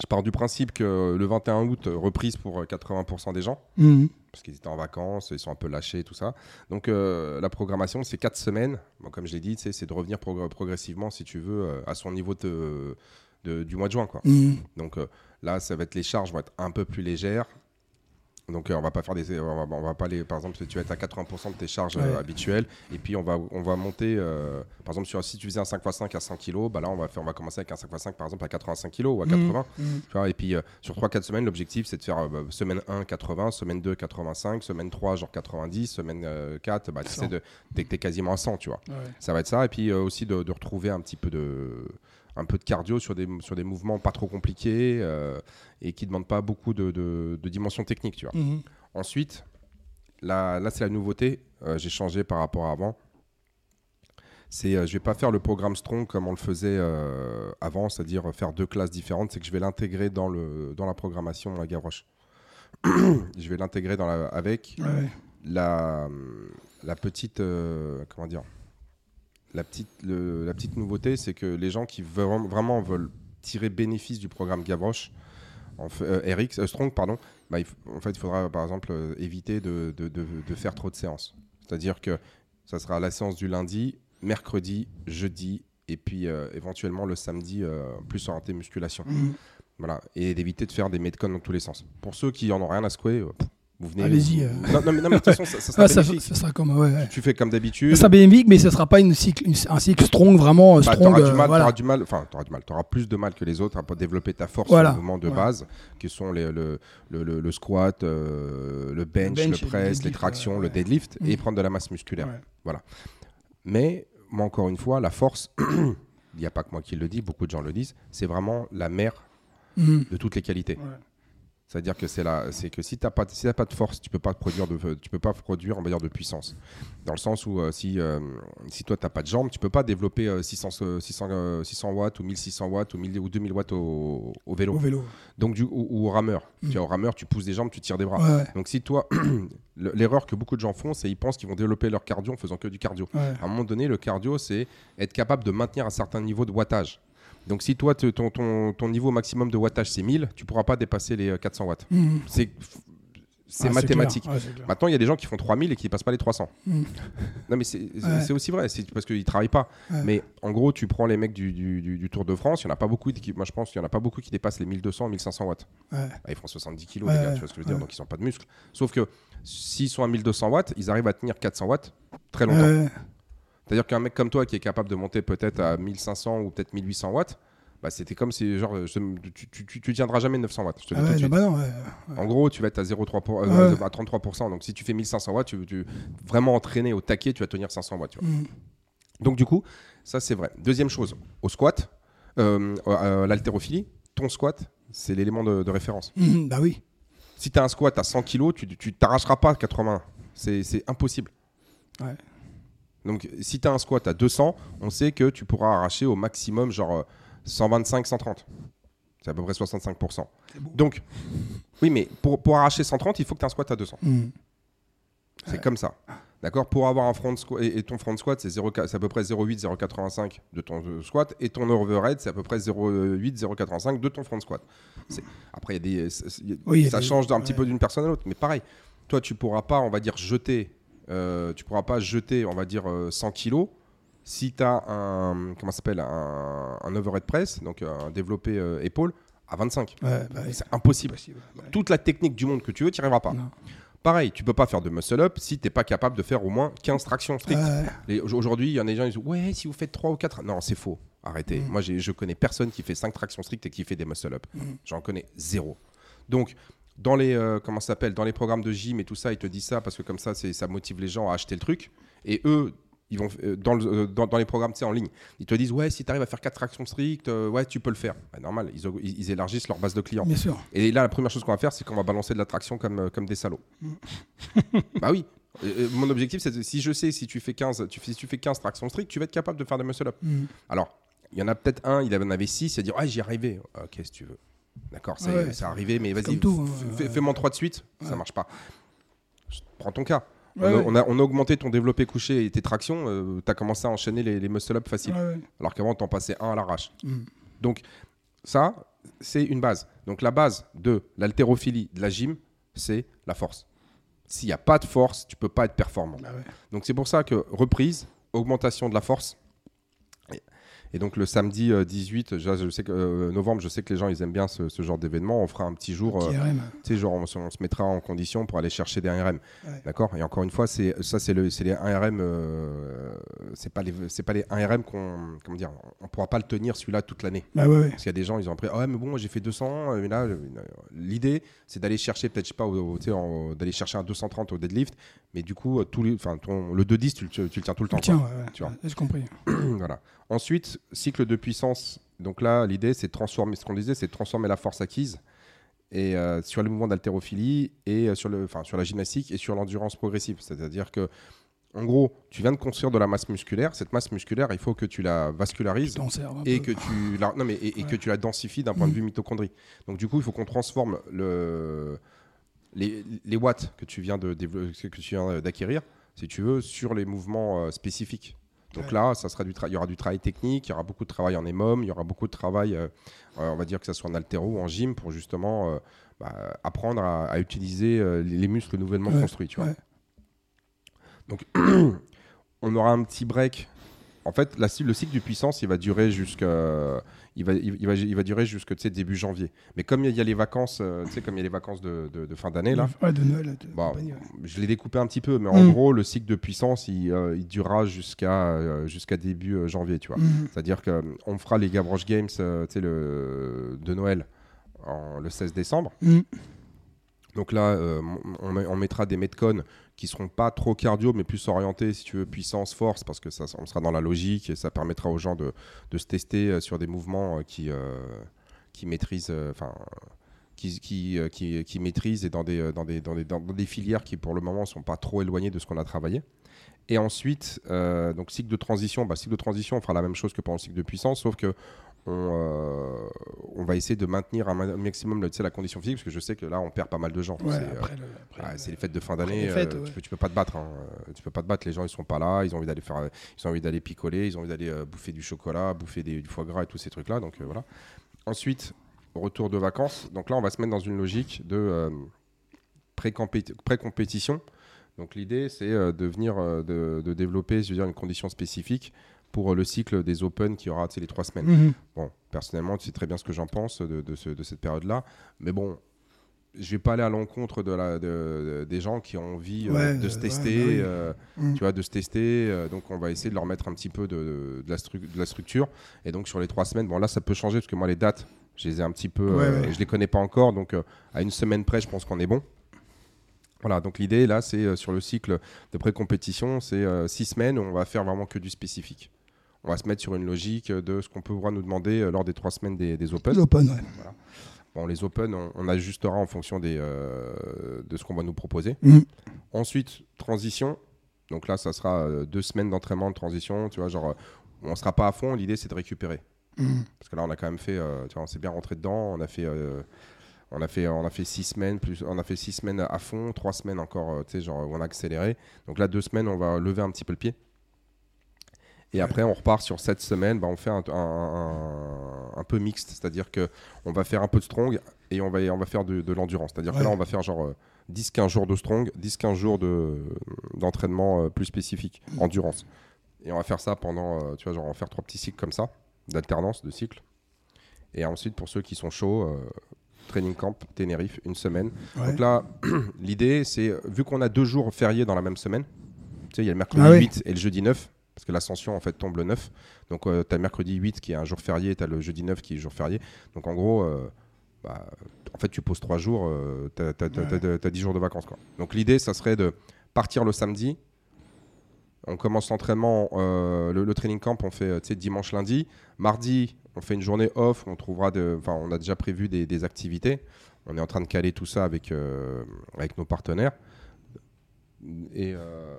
je pars du principe que le 21 août, euh, reprise pour euh, 80% des gens Mhm. parce qu'ils étaient en vacances, ils sont un peu lâchés tout ça. Donc, euh, la programmation, c'est 4 semaines. Bon, comme je l'ai dit, c'est de revenir progr- progressivement, si tu veux, euh, à son niveau de- de- du mois de juin quoi. Mhm. Donc euh, là, ça va être les charges vont être un peu plus légères. Donc euh, on va pas faire des, on va, on va pas aller, par exemple, tu vas être à 80% de tes charges euh, Ouais. habituelles, et puis on va, on va monter, euh, par exemple, sur, si tu faisais un 5x5 à 100 kg, bah là on va faire, on va commencer avec un 5x5 par exemple à 85 kg ou à 80. Mhm. Mhm. Tu vois, et puis sur 3-4 semaines, l'objectif c'est de faire bah, semaine 1 80, semaine 2 85, semaine 3 genre 90, semaine euh, 4 bah, tu sais 100. de, t'es, quasiment à 100, tu vois. Ouais. Ça va être ça. Et puis aussi de, de retrouver un petit peu de, un peu de cardio sur des, sur des mouvements pas trop compliqués euh, et qui ne demandent pas beaucoup de, de, de dimensions techniques. Tu vois. Mhm. Ensuite, là, là c'est la nouveauté. Euh, J'ai changé par rapport à avant. C'est, euh, je vais pas faire le programme Strong comme on le faisait euh, avant, c'est-à-dire faire deux classes différentes. C'est que je vais l'intégrer dans, le, dans la programmation à Gavroche. <coughs> je vais l'intégrer dans la, avec Ouais. la, la petite comment dire la petite le- la petite nouveauté c'est que les gens qui veulent, vraiment veulent tirer bénéfice du programme Gavroche en fait, euh, RX euh, Strong pardon bah, il en fait il faudra par exemple euh, éviter de, de- de- de faire trop de séances. C'est à dire que ça sera la séance du lundi mercredi jeudi et puis éventuellement le samedi plus orienté musculation. Mhm. voilà. Et d'éviter de faire des metcons dans tous les sens. Pour ceux qui en ont rien à secouer pff, vous venez Allez-y, vous- euh. non, non, mais, non, mais de toute façon ça, ça sera ça, bénéfique. ça sera comme. Ouais, ouais. Tu fais comme Ça d'habitude. sera bénéfique, mais ce sera pas une cycle, une- un cycle strong, vraiment euh, Bah, strong. t'auras du euh, mal, voilà. t'auras du mal, enfin, t'auras du mal, t'auras plus de mal que les autres à pas développer ta force Voilà. les mouvements de base, qui sont les, le, le, le- le squat, euh, le, bench, le, bench et le press, les tractions, le deadlift, et Mm. prendre de la masse musculaire. Ouais. Mais, moi, encore une fois, la force, <clears throat> il n'y a pas que moi qui le dis, beaucoup de gens le disent, c'est vraiment la mère Mhm. de toutes les qualités. C'est-à-dire que c'est la, c'est que si t'as pas, si t'as pas de force, tu peux pas produire de, tu peux pas produire, dire, de puissance. Dans le sens où euh, si, euh, si toi t'as pas de jambes, tu peux pas développer euh, 600, euh, 600, euh, 600 watts ou 1600 watts ou 1000 ou 2000 watts au, au vélo. Au vélo. Donc du ou, ou au rameur. Mm. Tu vois, au rameur, tu pousses des jambes, tu tires des bras. Ouais, ouais. Donc si toi, <clears throat> le- l'erreur que beaucoup de gens font, c'est ils pensent qu'ils vont développer leur cardio en faisant que du cardio. ouais. À un moment donné, le cardio, c'est être capable de maintenir un certain niveau de wattage. Donc si toi, ton, ton, ton niveau maximum de wattage, c'est 1000, tu pourras pas dépasser les euh, 400 watts. Mhm. C'est c'est Ah, mathématique. Maintenant, il y a des gens qui font 3000 et qui passent pas les 300. Mm. <laughs> Non, mais c'est Ouais. aussi vrai, c'est parce qu'ils travaillent pas. Ouais. Mais en gros, tu prends les mecs du, du- du- du Tour de France, il y en a pas beaucoup qui, moi je pense qu'il y en a pas beaucoup qui dépassent les 1200, 1500 watts. Ouais. Bah, ils font 70 kilos, les gars, tu vois ce que je veux dire, donc ils sont pas de muscles. Sauf que s'ils sont à 1200 watts, ils arrivent à tenir 400 watts très longtemps. C'est-à-dire qu'un mec comme toi qui est capable de monter peut-être à 1500 ou peut-être 1800 watts, bah, c'était comme si genre je te- tu, tu, tu, tu tiendras jamais 900 watts. Je te le Ah dis ouais, non, bah non, ouais. En gros, tu vas être à 0,3 pour- euh, à 33%. Donc si tu fais 1500 watts, tu, vraiment entraîné au taquet, tu vas tenir 500 watts. tu vois. Mhm. Donc du coup, ça c'est vrai. Deuxième chose, au squat, euh, euh, l'haltérophilie, ton squat, c'est l'élément de, de référence. Mhm, Bah oui. Si tu as un squat à 100 kg, tu t'arracheras pas 80. C'est c'est impossible. Ouais. Donc si tu as un squat à 200, on sait que tu pourras arracher au maximum genre euh, 125, 130. C'est à peu près 65%. C'est beau. Donc, oui, mais pour, pour arracher 130, il faut que tu aies un squat à 200. Mhm. C'est comme ça. D'accord? Pour avoir un front squat, et, et ton front squat, c'est 0,4 c'est à peu près 0,8, 0,85 de ton euh, squat, et ton overhead, c'est à peu près 0,8, 0,85 de ton front squat. Après, y a des, c'est- c'est- il y a- Oui, il y a ça des- change d'un petit ouais. peu d'une personne à l'autre, mais pareil. toi, tu pourras pas, on va dire, jeter, euh, tu pourras pas jeter, on va dire, euh, 100 kilos si tu as un, comment s'appelle, un, un overhead press, donc un développé euh, épaule, à 25. Ouais, bah. C'est impossible. Ouais. Toute la technique du monde que tu veux, tu n'y arriveras pas. Non. Pareil, tu peux pas faire de muscle up si tu n'es pas capable de faire au moins 15 tractions strictes. Ouais. Aujourd'hui, il y en a des gens qui disent Ouais, si vous faites 3 ou 4. Non, c'est faux. Arrêtez. Mm. Moi, je connais personne qui fait 5 tractions strictes et qui fait des muscle up. Mm. J'en connais zéro. Donc, dans les, euh, comment ça s'appelle, dans les programmes de gym et tout ça, ils te disent ça parce que comme ça, c'est- ça motive les gens à acheter le truc. Et eux, ils vont, euh, dans, le- euh, dans, dans les programmes en ligne, ils te disent Ouais, si tu arrives à faire 4 tractions strictes, euh, ouais, tu peux le faire. Bah, normal, ils, ils- élargissent leur base de clients. Bien sûr. Et là, la première chose qu'on va faire, c'est qu'on va balancer de la traction comme, comme des salauds. bah oui. Mon objectif, c'est de- si je sais si tu fais 15, tu si tu fais 15 tractions strictes, tu vas être capable de faire des muscle up. Mm. Alors, il y en a peut-être un, il en avait 6, il a dit Ah, j'y arrivé. Ok, si tu veux. D'accord, c'est Ouais, arrivé, mais vas-y, hein, fais-moi 3 de suite. Ça Ouais. marche pas. Prends ton cas. On, a, on a- on a augmenté ton développé couché et tes tractions, tu as commencé à enchaîner les, les muscle up faciles. Alors qu'avant, t'en passais un à l'arrache. Mm. Donc, ça, c'est une base. Donc, la base de l'haltérophilie, de la gym, c'est la force. S'il n'y a pas de force, tu peux pas être performant. Bah. Donc, c'est pour ça que reprise, augmentation de la force. Et- donc, le samedi euh, 18 je, je sais que, euh, novembre, je sais que les gens, ils aiment bien ce, ce genre d'événement. On fera un petit jour, euh, RM. tu sais, genre, on, se- on se mettra en condition pour aller chercher des 1RM. Ouais. D'accord? Et encore une fois, c'est ça, c'est le, c'est les 1RM, euh, c'est pas les, c'est pas les 1RM qu'on, comment dire, on pourra pas le tenir celui-là toute l'année. Bah ouais, ouais. Parce qu'il y a des gens, ils ont appris, ah ouais, mais bon, j'ai fait 200, euh, mais là, euh, l'idée, c'est d'aller chercher, peut-être, je sais pas, d'aller chercher un 230 au deadlift, mais du coup, euh, tous les, enfin, ton, le 210, tu, le- tu le tiens tout le temps. Tiens, ouais, ouais. Tu vois. Ouais, J'ai compris. <clears throat> voilà. Ensuite, cycle de puissance. Donc là, l'idée, c'est de transformer, ce qu'on disait, c'est de transformer la force acquise et euh, sur le mouvement d'haltérophilie et euh, sur, le, enfin, sur la gymnastique et sur l'endurance progressive. C'est-à-dire que, en gros, tu viens de construire de la masse musculaire. Cette masse musculaire, il faut que tu la vascularises et que tu la, non mais et, et que tu la densifies d'un point de Mhm. vue mitochondrie. Donc du coup, il faut qu'on transforme le les, les watts que tu viens de développer, que tu viens d'acquérir, si tu veux, sur les mouvements euh, spécifiques. Donc Ouais. là, ça sera du il y aura du travail technique, il y aura beaucoup de travail en EMOM, il y aura beaucoup de travail, euh, euh, on va dire que ça soit en altéro ou en gym, pour justement euh, bah, apprendre à, à utiliser euh, les les muscles nouvellement Ouais, construits. Tu vois. ouais. Donc, <clears throat> on aura un petit break. En fait, la, le cycle de puissance, il va durer jusqu'à, il va, il, il va, il va durer jusque tu sais, début janvier. Mais comme il y a les vacances, euh, tu sais, comme il y a les vacances de, de- de fin d'année là, Ouais, de Noël. de ouais. je l'ai découpé un petit peu, mais en Mm. gros, le cycle de puissance, il, euh, il durera jusqu'à euh, jusqu'à début janvier, tu vois. Mhm. C'est-à-dire qu'on fera les Gavroche Games tu sais, le, de Noël en, le 16 décembre. Mhm. Donc là, euh, on, on mettra des metcon qui seront pas trop cardio, mais plus orientés, si tu veux, puissance, force, parce que ça, on sera dans la logique et ça permettra aux gens de, de se tester euh, sur des mouvements euh, qui, euh, qui maîtrisent, euh, enfin, qui, qui, qui, qui maîtrisent et dans des, dans, des, dans, des, dans des filières qui, pour le moment, sont pas trop éloignées de ce qu'on a travaillé. Et ensuite, donc cycle de transition, bah, cycle de transition, on fera la même chose que pendant le cycle de puissance, sauf que on, euh, on va essayer de maintenir un ma- maximum le- tu sais, la condition physique, parce que je sais que là, on perd pas mal de gens. Ouais, C'est, euh, le- ah, c'est les fêtes de fin d'année. euh, ouais. tu, peux, tu peux pas te battre. hein. Tu peux pas te battre. Les gens ils sont pas là. Ils ont envie d'aller faire. Ils ont envie d'aller picoler. Ils ont envie d'aller bouffer du chocolat, bouffer des- du foie gras et tous ces trucs là. Donc euh, voilà. Ensuite, retour de vacances. Donc là, on va se mettre dans une logique de pré-compé- pré-compétition. Donc l'idée, c'est de venir de, de développer, je veux dire, une condition spécifique pour euh, le cycle des Open qui aura les trois semaines. Mhm. Bon, personnellement, tu sais très bien ce que j'en pense de, de, ce- de cette période-là. Mais bon, je vais pas aller à l'encontre de la, de- de- des gens qui ont envie euh, de se euh, tester. ouais, bah euh, Mhm. Tu vois, de se tester. euh, donc, on va essayer de leur mettre un petit peu de, de la, de la structure. Et donc, sur les trois semaines, bon, là, ça peut changer parce que moi, les dates, je les ai un petit peu. Je les connais pas encore. Donc, à une semaine près, je pense qu'on est bon. Voilà, donc l'idée là, c'est sur le cycle de pré-compétition, c'est six semaines où on va faire vraiment que du spécifique. On va se mettre sur une logique de ce qu'on pouvoir nous demander euh, lors des trois semaines des, des Open. L'open, ouais. Bon, les Open, on, on ajustera en fonction des, euh, de ce qu'on va nous proposer. Mhm. Ensuite, transition. Donc là, ça sera euh, deux semaines d'entraînement de transition. Tu vois, genre, on ne sera pas à fond. L'idée, c'est de récupérer. Mhm. Parce que là, on a quand même fait, euh, tu vois, on s'est bien rentré dedans. On a fait, euh, on a fait, on a fait six semaines plus, on a fait six semaines à fond, trois semaines encore, tu sais, genre où on a accéléré. Donc là, deux semaines, on va lever un petit peu le pied. Et après, on repart sur sept semaines. Bah, on fait un, un- un- un peu mixte, c'est-à-dire que on va faire un peu de strong et on va, on va faire de, de l'endurance. C'est-à-dire que là, on va faire genre euh, 10-15 jours de strong, 10-15 jours de- d'entraînement euh, plus spécifique, endurance. Et on va faire ça pendant, euh, tu vois, genre on va faire trois petits cycles comme ça, d'alternance de cycles. Et ensuite, pour ceux qui sont chauds, euh, training camp, Tenerife, une semaine. Ouais. Donc là, <clears throat> l'idée, c'est, euh, vu qu'on a deux jours fériés dans la même semaine, tu sais, il y a le mercredi Ah oui. 8 et le jeudi 9, parce que l'ascension, en fait, tombe le 9. Donc, tu as mercredi 8 qui est un jour férié, tu as le jeudi 9 qui est jour férié. Donc, en gros, euh, bah, en fait, tu poses trois jours, tu as, 10 jours de vacances. Quoi. Donc, l'idée, ça serait de partir le samedi. On commence l'entraînement, euh, le, le training camp, on fait euh, dimanche, lundi. Mardi, on fait une journée off. On trouvera, de- on a déjà prévu des, des activités. On est en train de caler tout ça avec, euh, avec nos partenaires. Et, euh,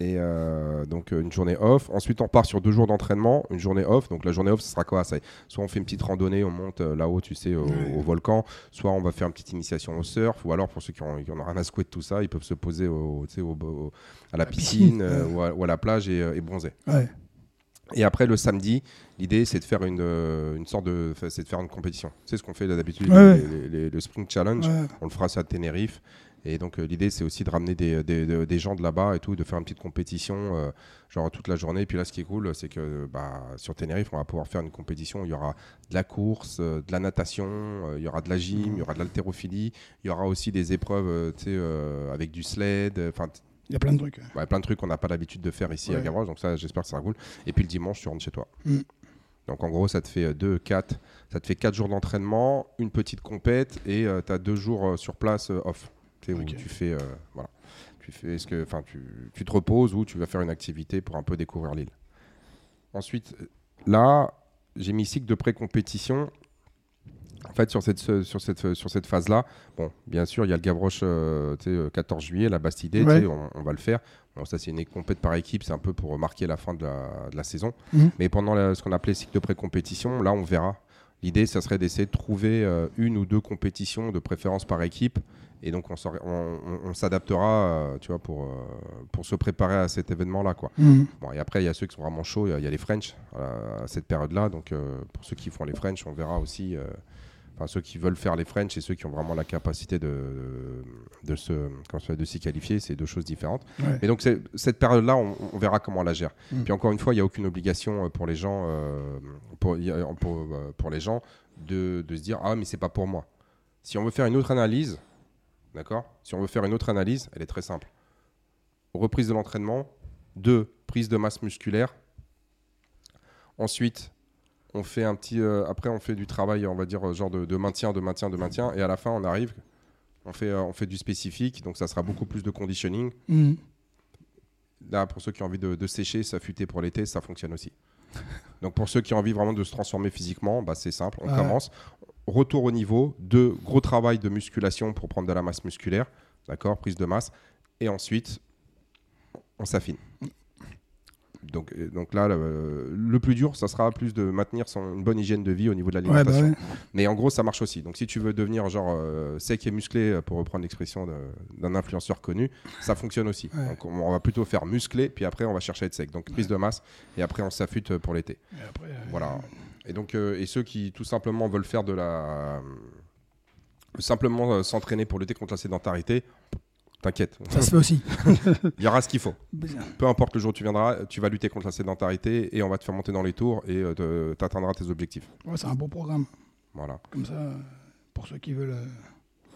et euh, donc euh, une journée off. Ensuite, on part sur deux jours d'entraînement, une journée off. Donc la journée off, ce sera quoi? Ça, Soit on fait une petite randonnée, on monte euh, là-haut, tu sais, au, volcan. Soit on va faire une petite initiation au surf. Ou alors pour ceux qui ont, qui ont rien à secouer de tout ça, ils peuvent se poser au, au- au- à la La piscine, euh, ou, à, ou à la plage et, et bronzer. Ouais. Et après le samedi, l'idée c'est de faire une, une sorte de, c'est de faire une compétition. C'est ce qu'on fait d'habitude, Ouais, le Spring Challenge. Ouais. On le fera ça à Tenerife. Et donc euh, l'idée c'est aussi de ramener des, des- de- des gens de là-bas et tout, de faire une petite compétition, euh, genre toute la journée. Et puis là ce qui est cool, c'est que bah, sur Tenerife, on va pouvoir faire une compétition. Il y aura de la course, euh, de la natation, euh, il y aura de la gym, il y aura de l'haltérophilie, il y aura aussi des épreuves euh, euh, avec du sled, euh, enfin Il y a plein de trucs. Ouais, plein de trucs qu'on n'a pas l'habitude de faire ici à. Gavroche, donc ça j'espère que ça cool. Et puis le dimanche, tu rentres chez toi. Mm. Donc en gros, ça te fait 2, 4, ça te fait 4 jours d'entraînement, une petite compète et tu as 2 jours euh, sur place euh, off. Tu où fais, euh, voilà, tu fais ce que, enfin, tu, tu te reposes ou tu vas faire une activité pour un peu découvrir l'île. Ensuite, euh, là, j'ai mis cycle de pré-compétition. En fait, sur cette, sur cette, sur cette phase-là, bon, bien sûr, il y a le Gavroche euh, tu sais, euh, 14 juillet, la Bastidée, Ouais. on, on va le faire. Bon, ça, c'est une compète par équipe, c'est un peu pour marquer la fin de la, de la saison. Mhm. Mais pendant la- ce qu'on appelait cycle de pré-compétition, là, on verra. L'idée, ça serait d'essayer de trouver euh, une ou deux compétitions de préférence par équipe. Et donc, on, s'adaptera, euh, tu vois, pour, euh, pour se préparer à cet événement-là, quoi. Mhm. Bon, et après, il y a ceux qui sont vraiment chauds. Il y a- il y, a les French à cette période-là. Donc, euh, pour ceux qui font les French, on verra aussi. Enfin, ceux qui veulent faire les French et ceux qui ont vraiment la capacité de, de, se, comment de s'y qualifier, c'est deux choses différentes. Ouais. Mais donc, cette période-là, on, on verra comment on la gère. Mm. Puis encore une fois, il n'y a aucune obligation pour les gens, euh, pour, pour les gens de, de se dire Ah, mais c'est pas pour moi. Si on veut faire une autre analyse, d'accord? Si on veut faire une autre analyse, elle est très simple. Reprise de l'entraînement, deux, prise de masse musculaire. Ensuite, on fait un petit. euh, après, on fait du travail, on va dire, euh, genre de, de maintien, de maintien, de maintien. Et à la fin, on arrive, on fait, euh, on fait du spécifique. Donc, ça sera beaucoup plus de conditioning. Mhm. Là, pour ceux qui ont envie de, de sécher, s'affûter pour l'été, ça fonctionne aussi. Donc, pour ceux qui ont envie vraiment de se transformer physiquement, bah, c'est simple. On Ouais. commence. Retour au niveau. Deux, gros travail de musculation pour prendre de la masse musculaire. D'accord Prise de masse. Et ensuite, on s'affine. Donc, euh, donc là, le, le plus dur, ça sera plus de maintenir son, une bonne hygiène de vie au niveau de Ouais, l'alimentation. bah ouais. Mais en gros, ça marche aussi. Donc, si tu veux devenir genre euh, sec et musclé, euh, pour reprendre l'expression d'un influenceur connu, ça fonctionne aussi. Ouais. Donc, on, on va plutôt faire musclé, puis après, on va chercher à être sec. Donc, prise de masse, et après, on s'affûte pour l'été. Euh, Voilà. Et donc, euh, et ceux qui tout simplement veulent faire de la. euh, simplement euh, s'entraîner pour lutter contre la sédentarité, t'inquiète. Ça se fait aussi. <laughs> Il y aura ce qu'il faut. Peu importe le jour où tu viendras, tu vas lutter contre la sédentarité et on va te faire monter dans les tours et tu atteindras tes objectifs. Ouais, c'est un bon programme. Voilà. Comme ça, euh, pour ceux qui veulent. euh,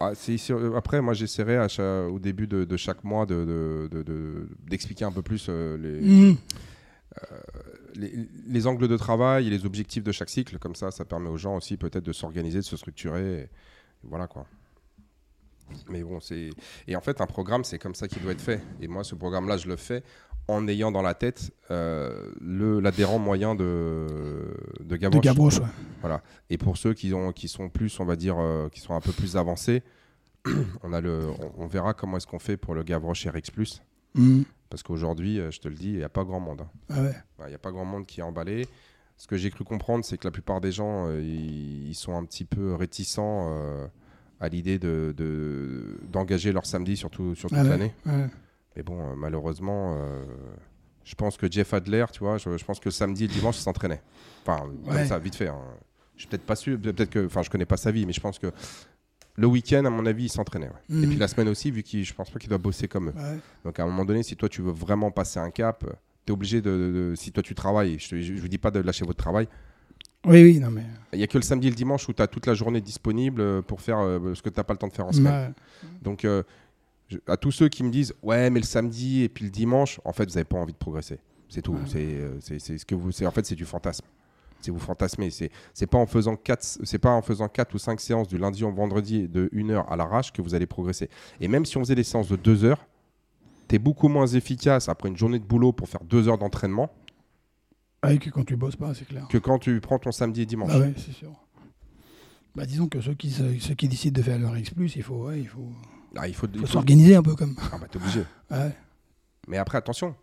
Ah, euh, Après, moi, j'essaierai au début de, de chaque mois de- de- de- d'expliquer un peu plus euh, les, Mhm. Les, les angles de travail et les objectifs de chaque cycle. Comme ça, ça permet aux gens aussi peut-être de s'organiser, de se structurer. et voilà quoi. Mais bon, c'est. Et en fait, un programme, c'est comme ça qu'il doit être fait. Et moi, ce programme-là, je le fais en ayant dans la tête euh, le- l'adhérent moyen de, de De Gavroche. Gavroche, ouais. Et pour ceux qui, ont, qui sont plus, on va dire, euh, qui sont un peu plus avancés, <clears throat> on, a le, on, on verra comment est-ce qu'on fait pour le Gavroche RX Plus. Mhm. Parce qu'aujourd'hui, euh, je te le dis, il n'y a pas grand monde. hein. Ah ouais. Il n'y a pas grand monde qui est emballé. Ce que j'ai cru comprendre, c'est que la plupart des gens, euh, ils, sont un petit peu réticents euh, à l'idée de, de- d'engager leur samedi, surtout sur toute Ah ouais. l'année. Ouais. Mais bon, malheureusement, euh, je pense que Jeff Adler, tu vois, je, je pense que le samedi et le dimanche, il s'entraînait. Enfin, comme Ouais. ça, vite fait. hein. Je suis peut-être pas sûr, peut-être que, enfin, je connais pas sa vie, mais je pense que Le week-end, à mon avis, il s'entraînait. ouais. Et Mhm. puis la semaine aussi, vu qu'il, je pense pas qu'il doit bosser comme eux. Ouais. Donc à un moment donné, si toi tu veux vraiment passer un cap, tu es obligé de, de- de- Si toi tu travailles, je, je vous dis pas de lâcher votre travail. Oui, oui, non, mais. Il y a que le samedi et le dimanche où tu as toute la journée disponible euh, pour faire euh, ce que tu n'as pas le temps de faire en semaine. Ouais. Donc euh, je- à tous ceux qui me disent ouais mais le samedi et puis le dimanche, en fait vous n'avez pas envie de progresser. C'est tout. C'est, euh, c'est, c'est ce que vous. C'est en fait c'est du fantasme. C'est vous fantasmer. C'est c'est pas en faisant quatre. C'est pas en faisant quatre ou cinq séances du lundi au vendredi de une heure à l'arrache que vous allez progresser. Et même si on faisait des séances de deux heures, tu es beaucoup moins efficace après une journée de boulot pour faire deux heures d'entraînement Ouais, que quand tu bosses pas, c'est clair. que quand tu prends ton samedi et dimanche. Ah ouais, c'est sûr. Bah, disons que ceux qui, ceux qui décident de faire leur X, il faut, ouais, il faut, Ah, il faut, faut faut- s'organiser un peu comme. Ah bah t'es obligé. <laughs> Ouais. Mais après attention.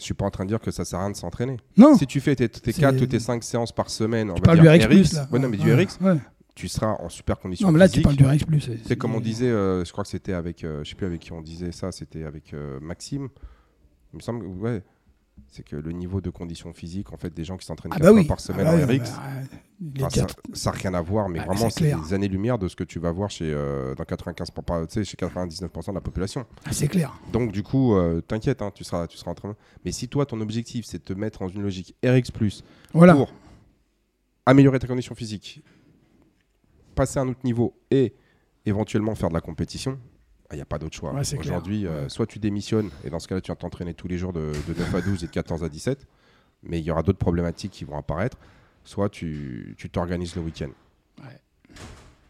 Je suis pas en train de dire que ça sert à rien de s'entraîner. Non, Si tu fais tes, tes C'est- 4 ou tes 5 séances par semaine, on tu va dire du RX, là. Ouais, non, mais du RX, ouais. tu seras en super condition Non, mais là, tu parles du RX. C'est C'est comme on disait, euh, je crois que c'était avec, euh, je sais plus avec qui on disait ça, c'était avec euh, Maxime. Il me semble, ouais, c'est que le niveau de condition physique, en fait, des gens qui s'entraînent Ah 4 bah fois par semaine Ah en ouais, RX, bah, enfin, ça n'a rien à voir, mais Ah, vraiment, c'est des années-lumière de ce que tu vas voir chez, euh, dans 95%, pas- chez 99% de la population. Ah, c'est clair. Donc, du coup, euh, t'inquiète, hein, tu, seras, tu seras en train. Mais si toi, ton objectif, c'est de te mettre dans une logique RX, Voilà. pour améliorer ta condition physique, passer à un autre niveau et éventuellement faire de la compétition, il n'y a pas d'autre choix. Ouais. Aujourd'hui, euh, soit tu démissionnes, et dans ce cas-là, tu vas t'entraîner tous les jours de, de 9 à 12 et de 14 à 17, mais il y aura d'autres problématiques qui vont apparaître, soit tu tu t'organises le week-end. Ouais.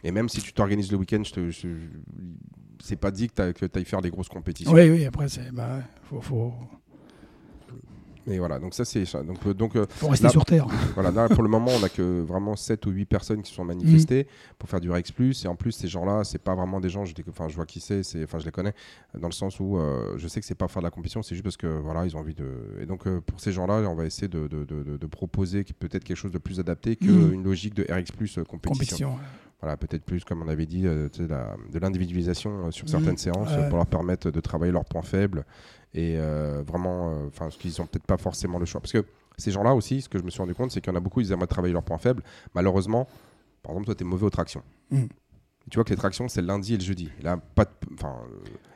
Et même si tu t'organises le week-end, je je- c'est pas dit que tu ailles faire des grosses compétitions. Oui, oui, après, c'est. Bah, faut, Mais voilà, donc ça c'est. Donc, euh, donc euh, faut rester Là- sur Terre. <laughs> Voilà, là, pour le moment, on a que vraiment 7 ou 8 personnes qui sont manifestées pour faire du Rex Plus. Et en plus, ces gens-là, c'est pas vraiment des gens, je, enfin, je vois qui c'est, c'est- enfin, je les connais, dans le sens où euh, je sais que c'est pas faire de la compétition, c'est juste parce que voilà, ils ont envie de. Et donc, euh, pour ces gens-là, on va essayer de, de- de- de- de proposer peut-être quelque chose de plus adapté qu'une logique de RX Plus euh, compétition. Compétition. Voilà, peut-être plus, comme on avait dit, euh, de l'individualisation euh, sur Mhm. certaines séances euh, pour leur permettre de travailler leurs points faibles et euh, vraiment, euh, enfin, ce qu'ils ont peut-être pas forcément le choix. Parce que ces gens-là aussi, ce que je me suis rendu compte, c'est qu'il y en a beaucoup, ils aimeraient travailler leurs points faibles. Malheureusement, par exemple, toi, tu es mauvais aux tractions. Mhm. Tu vois que les tractions, c'est le lundi et le jeudi. Et là, pas de, euh,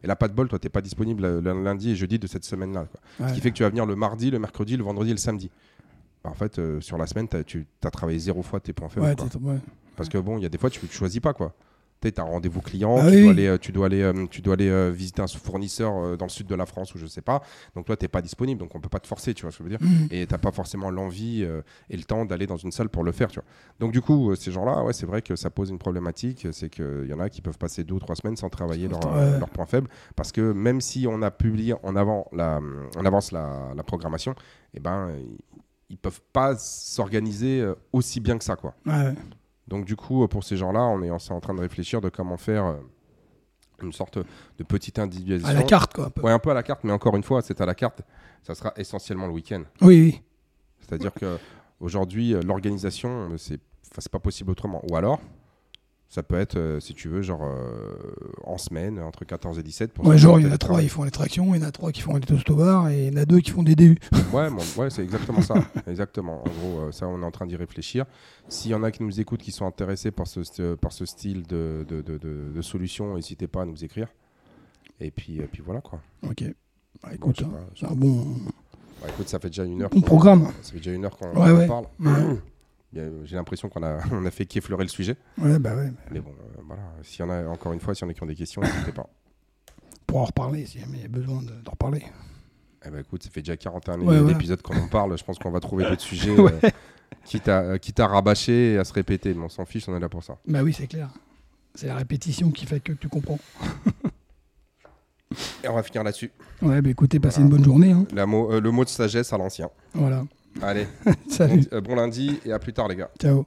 et là, pas de bol, toi, tu pas disponible le lundi et jeudi de cette semaine-là. Ouais. Ce qui fait que tu vas venir le mardi, le mercredi, le vendredi et le samedi. Bah, en fait, euh, sur la semaine, t'as- tu as travaillé zéro fois tes points faibles. Ouais, quoi. t'es- ouais. Parce que bon, il y a des fois, tu ne choisis pas quoi. Tu as un rendez-vous client, Ah tu, oui, dois aller, euh, tu dois aller, euh, tu dois aller euh, visiter un fournisseur euh, dans le sud de la France ou je sais pas. Donc toi, tu n'es pas disponible, donc on peut pas te forcer, tu vois ce que je veux dire. Mhm. Et tu pas forcément l'envie euh, et le temps d'aller dans une salle pour le faire, tu vois. Donc du coup, euh, ces gens-là, ouais, c'est vrai que ça pose une problématique, c'est qu'il y en a qui peuvent passer deux ou trois semaines sans travailler leur, Ouais. euh, leur point faible, parce que même si on a publié en avant la, en avance la, la programmation, eh ben ils, peuvent pas s'organiser euh, aussi bien que ça, quoi. Ouais. Donc du coup, pour ces gens-là, on est en en train de réfléchir de comment faire euh, une sorte de petite individualisation. À la carte, quoi. un peu. Ouais, un peu à la carte, mais encore une fois, c'est à la carte. Ça sera essentiellement le week-end. Oui, oui. C'est-à-dire que aujourd'hui, euh, l'organisation, euh, c'est enfin, c'est pas possible autrement. Ou alors, ça peut être, euh, si tu veux, genre euh, en semaine, entre 14 et 17. Pour Ouais, qui genre, il y en a trois, ils font les tractions, il y en a trois qui font des toast-au-bar, et il y en a deux qui font des DU. <laughs> Ouais, ouais c'est exactement ça. <laughs> exactement. En gros, euh, ça, on est en train d'y réfléchir. S'il y en a qui nous écoutent, qui sont intéressés par ce, st- par ce style de, de, de, de- de solution, n'hésitez pas à nous écrire. Et puis, et puis voilà quoi. Ok. Bah, écoute, hein, pas, je- bon, bah, écoute, ça fait déjà une heure. qu'on- programme. Ça fait déjà une heure qu'on Ouais, en ouais. parle. J'ai l'impression qu'on a, <laughs> on a fait qu'effleurer le sujet. Ouais, bah ouais. Mais bon, euh, voilà. S'il y en a, encore une fois, s'il y en a qui ont des questions, n'hésitez pas. Pour en reparler, si jamais il y a besoin de- d'en reparler. Eh ben, écoute, ça fait déjà 41 Ouais, voilà. épisodes qu'on en parle. Je pense qu'on va trouver d'autres <laughs> sujets. Ouais. euh, quitte, à, quitte à rabâcher et à se répéter. Mais on s'en fiche, on est là pour ça. Bah oui, c'est clair. C'est la répétition qui fait que tu comprends. Et on va finir là-dessus. Ouais, bah écoutez, passez Voilà. une bonne journée. Hein. La euh, le mot de sagesse à l'ancien. Voilà. Allez, <laughs> Salut. bon, euh, bon lundi et à plus tard, les gars. Ciao.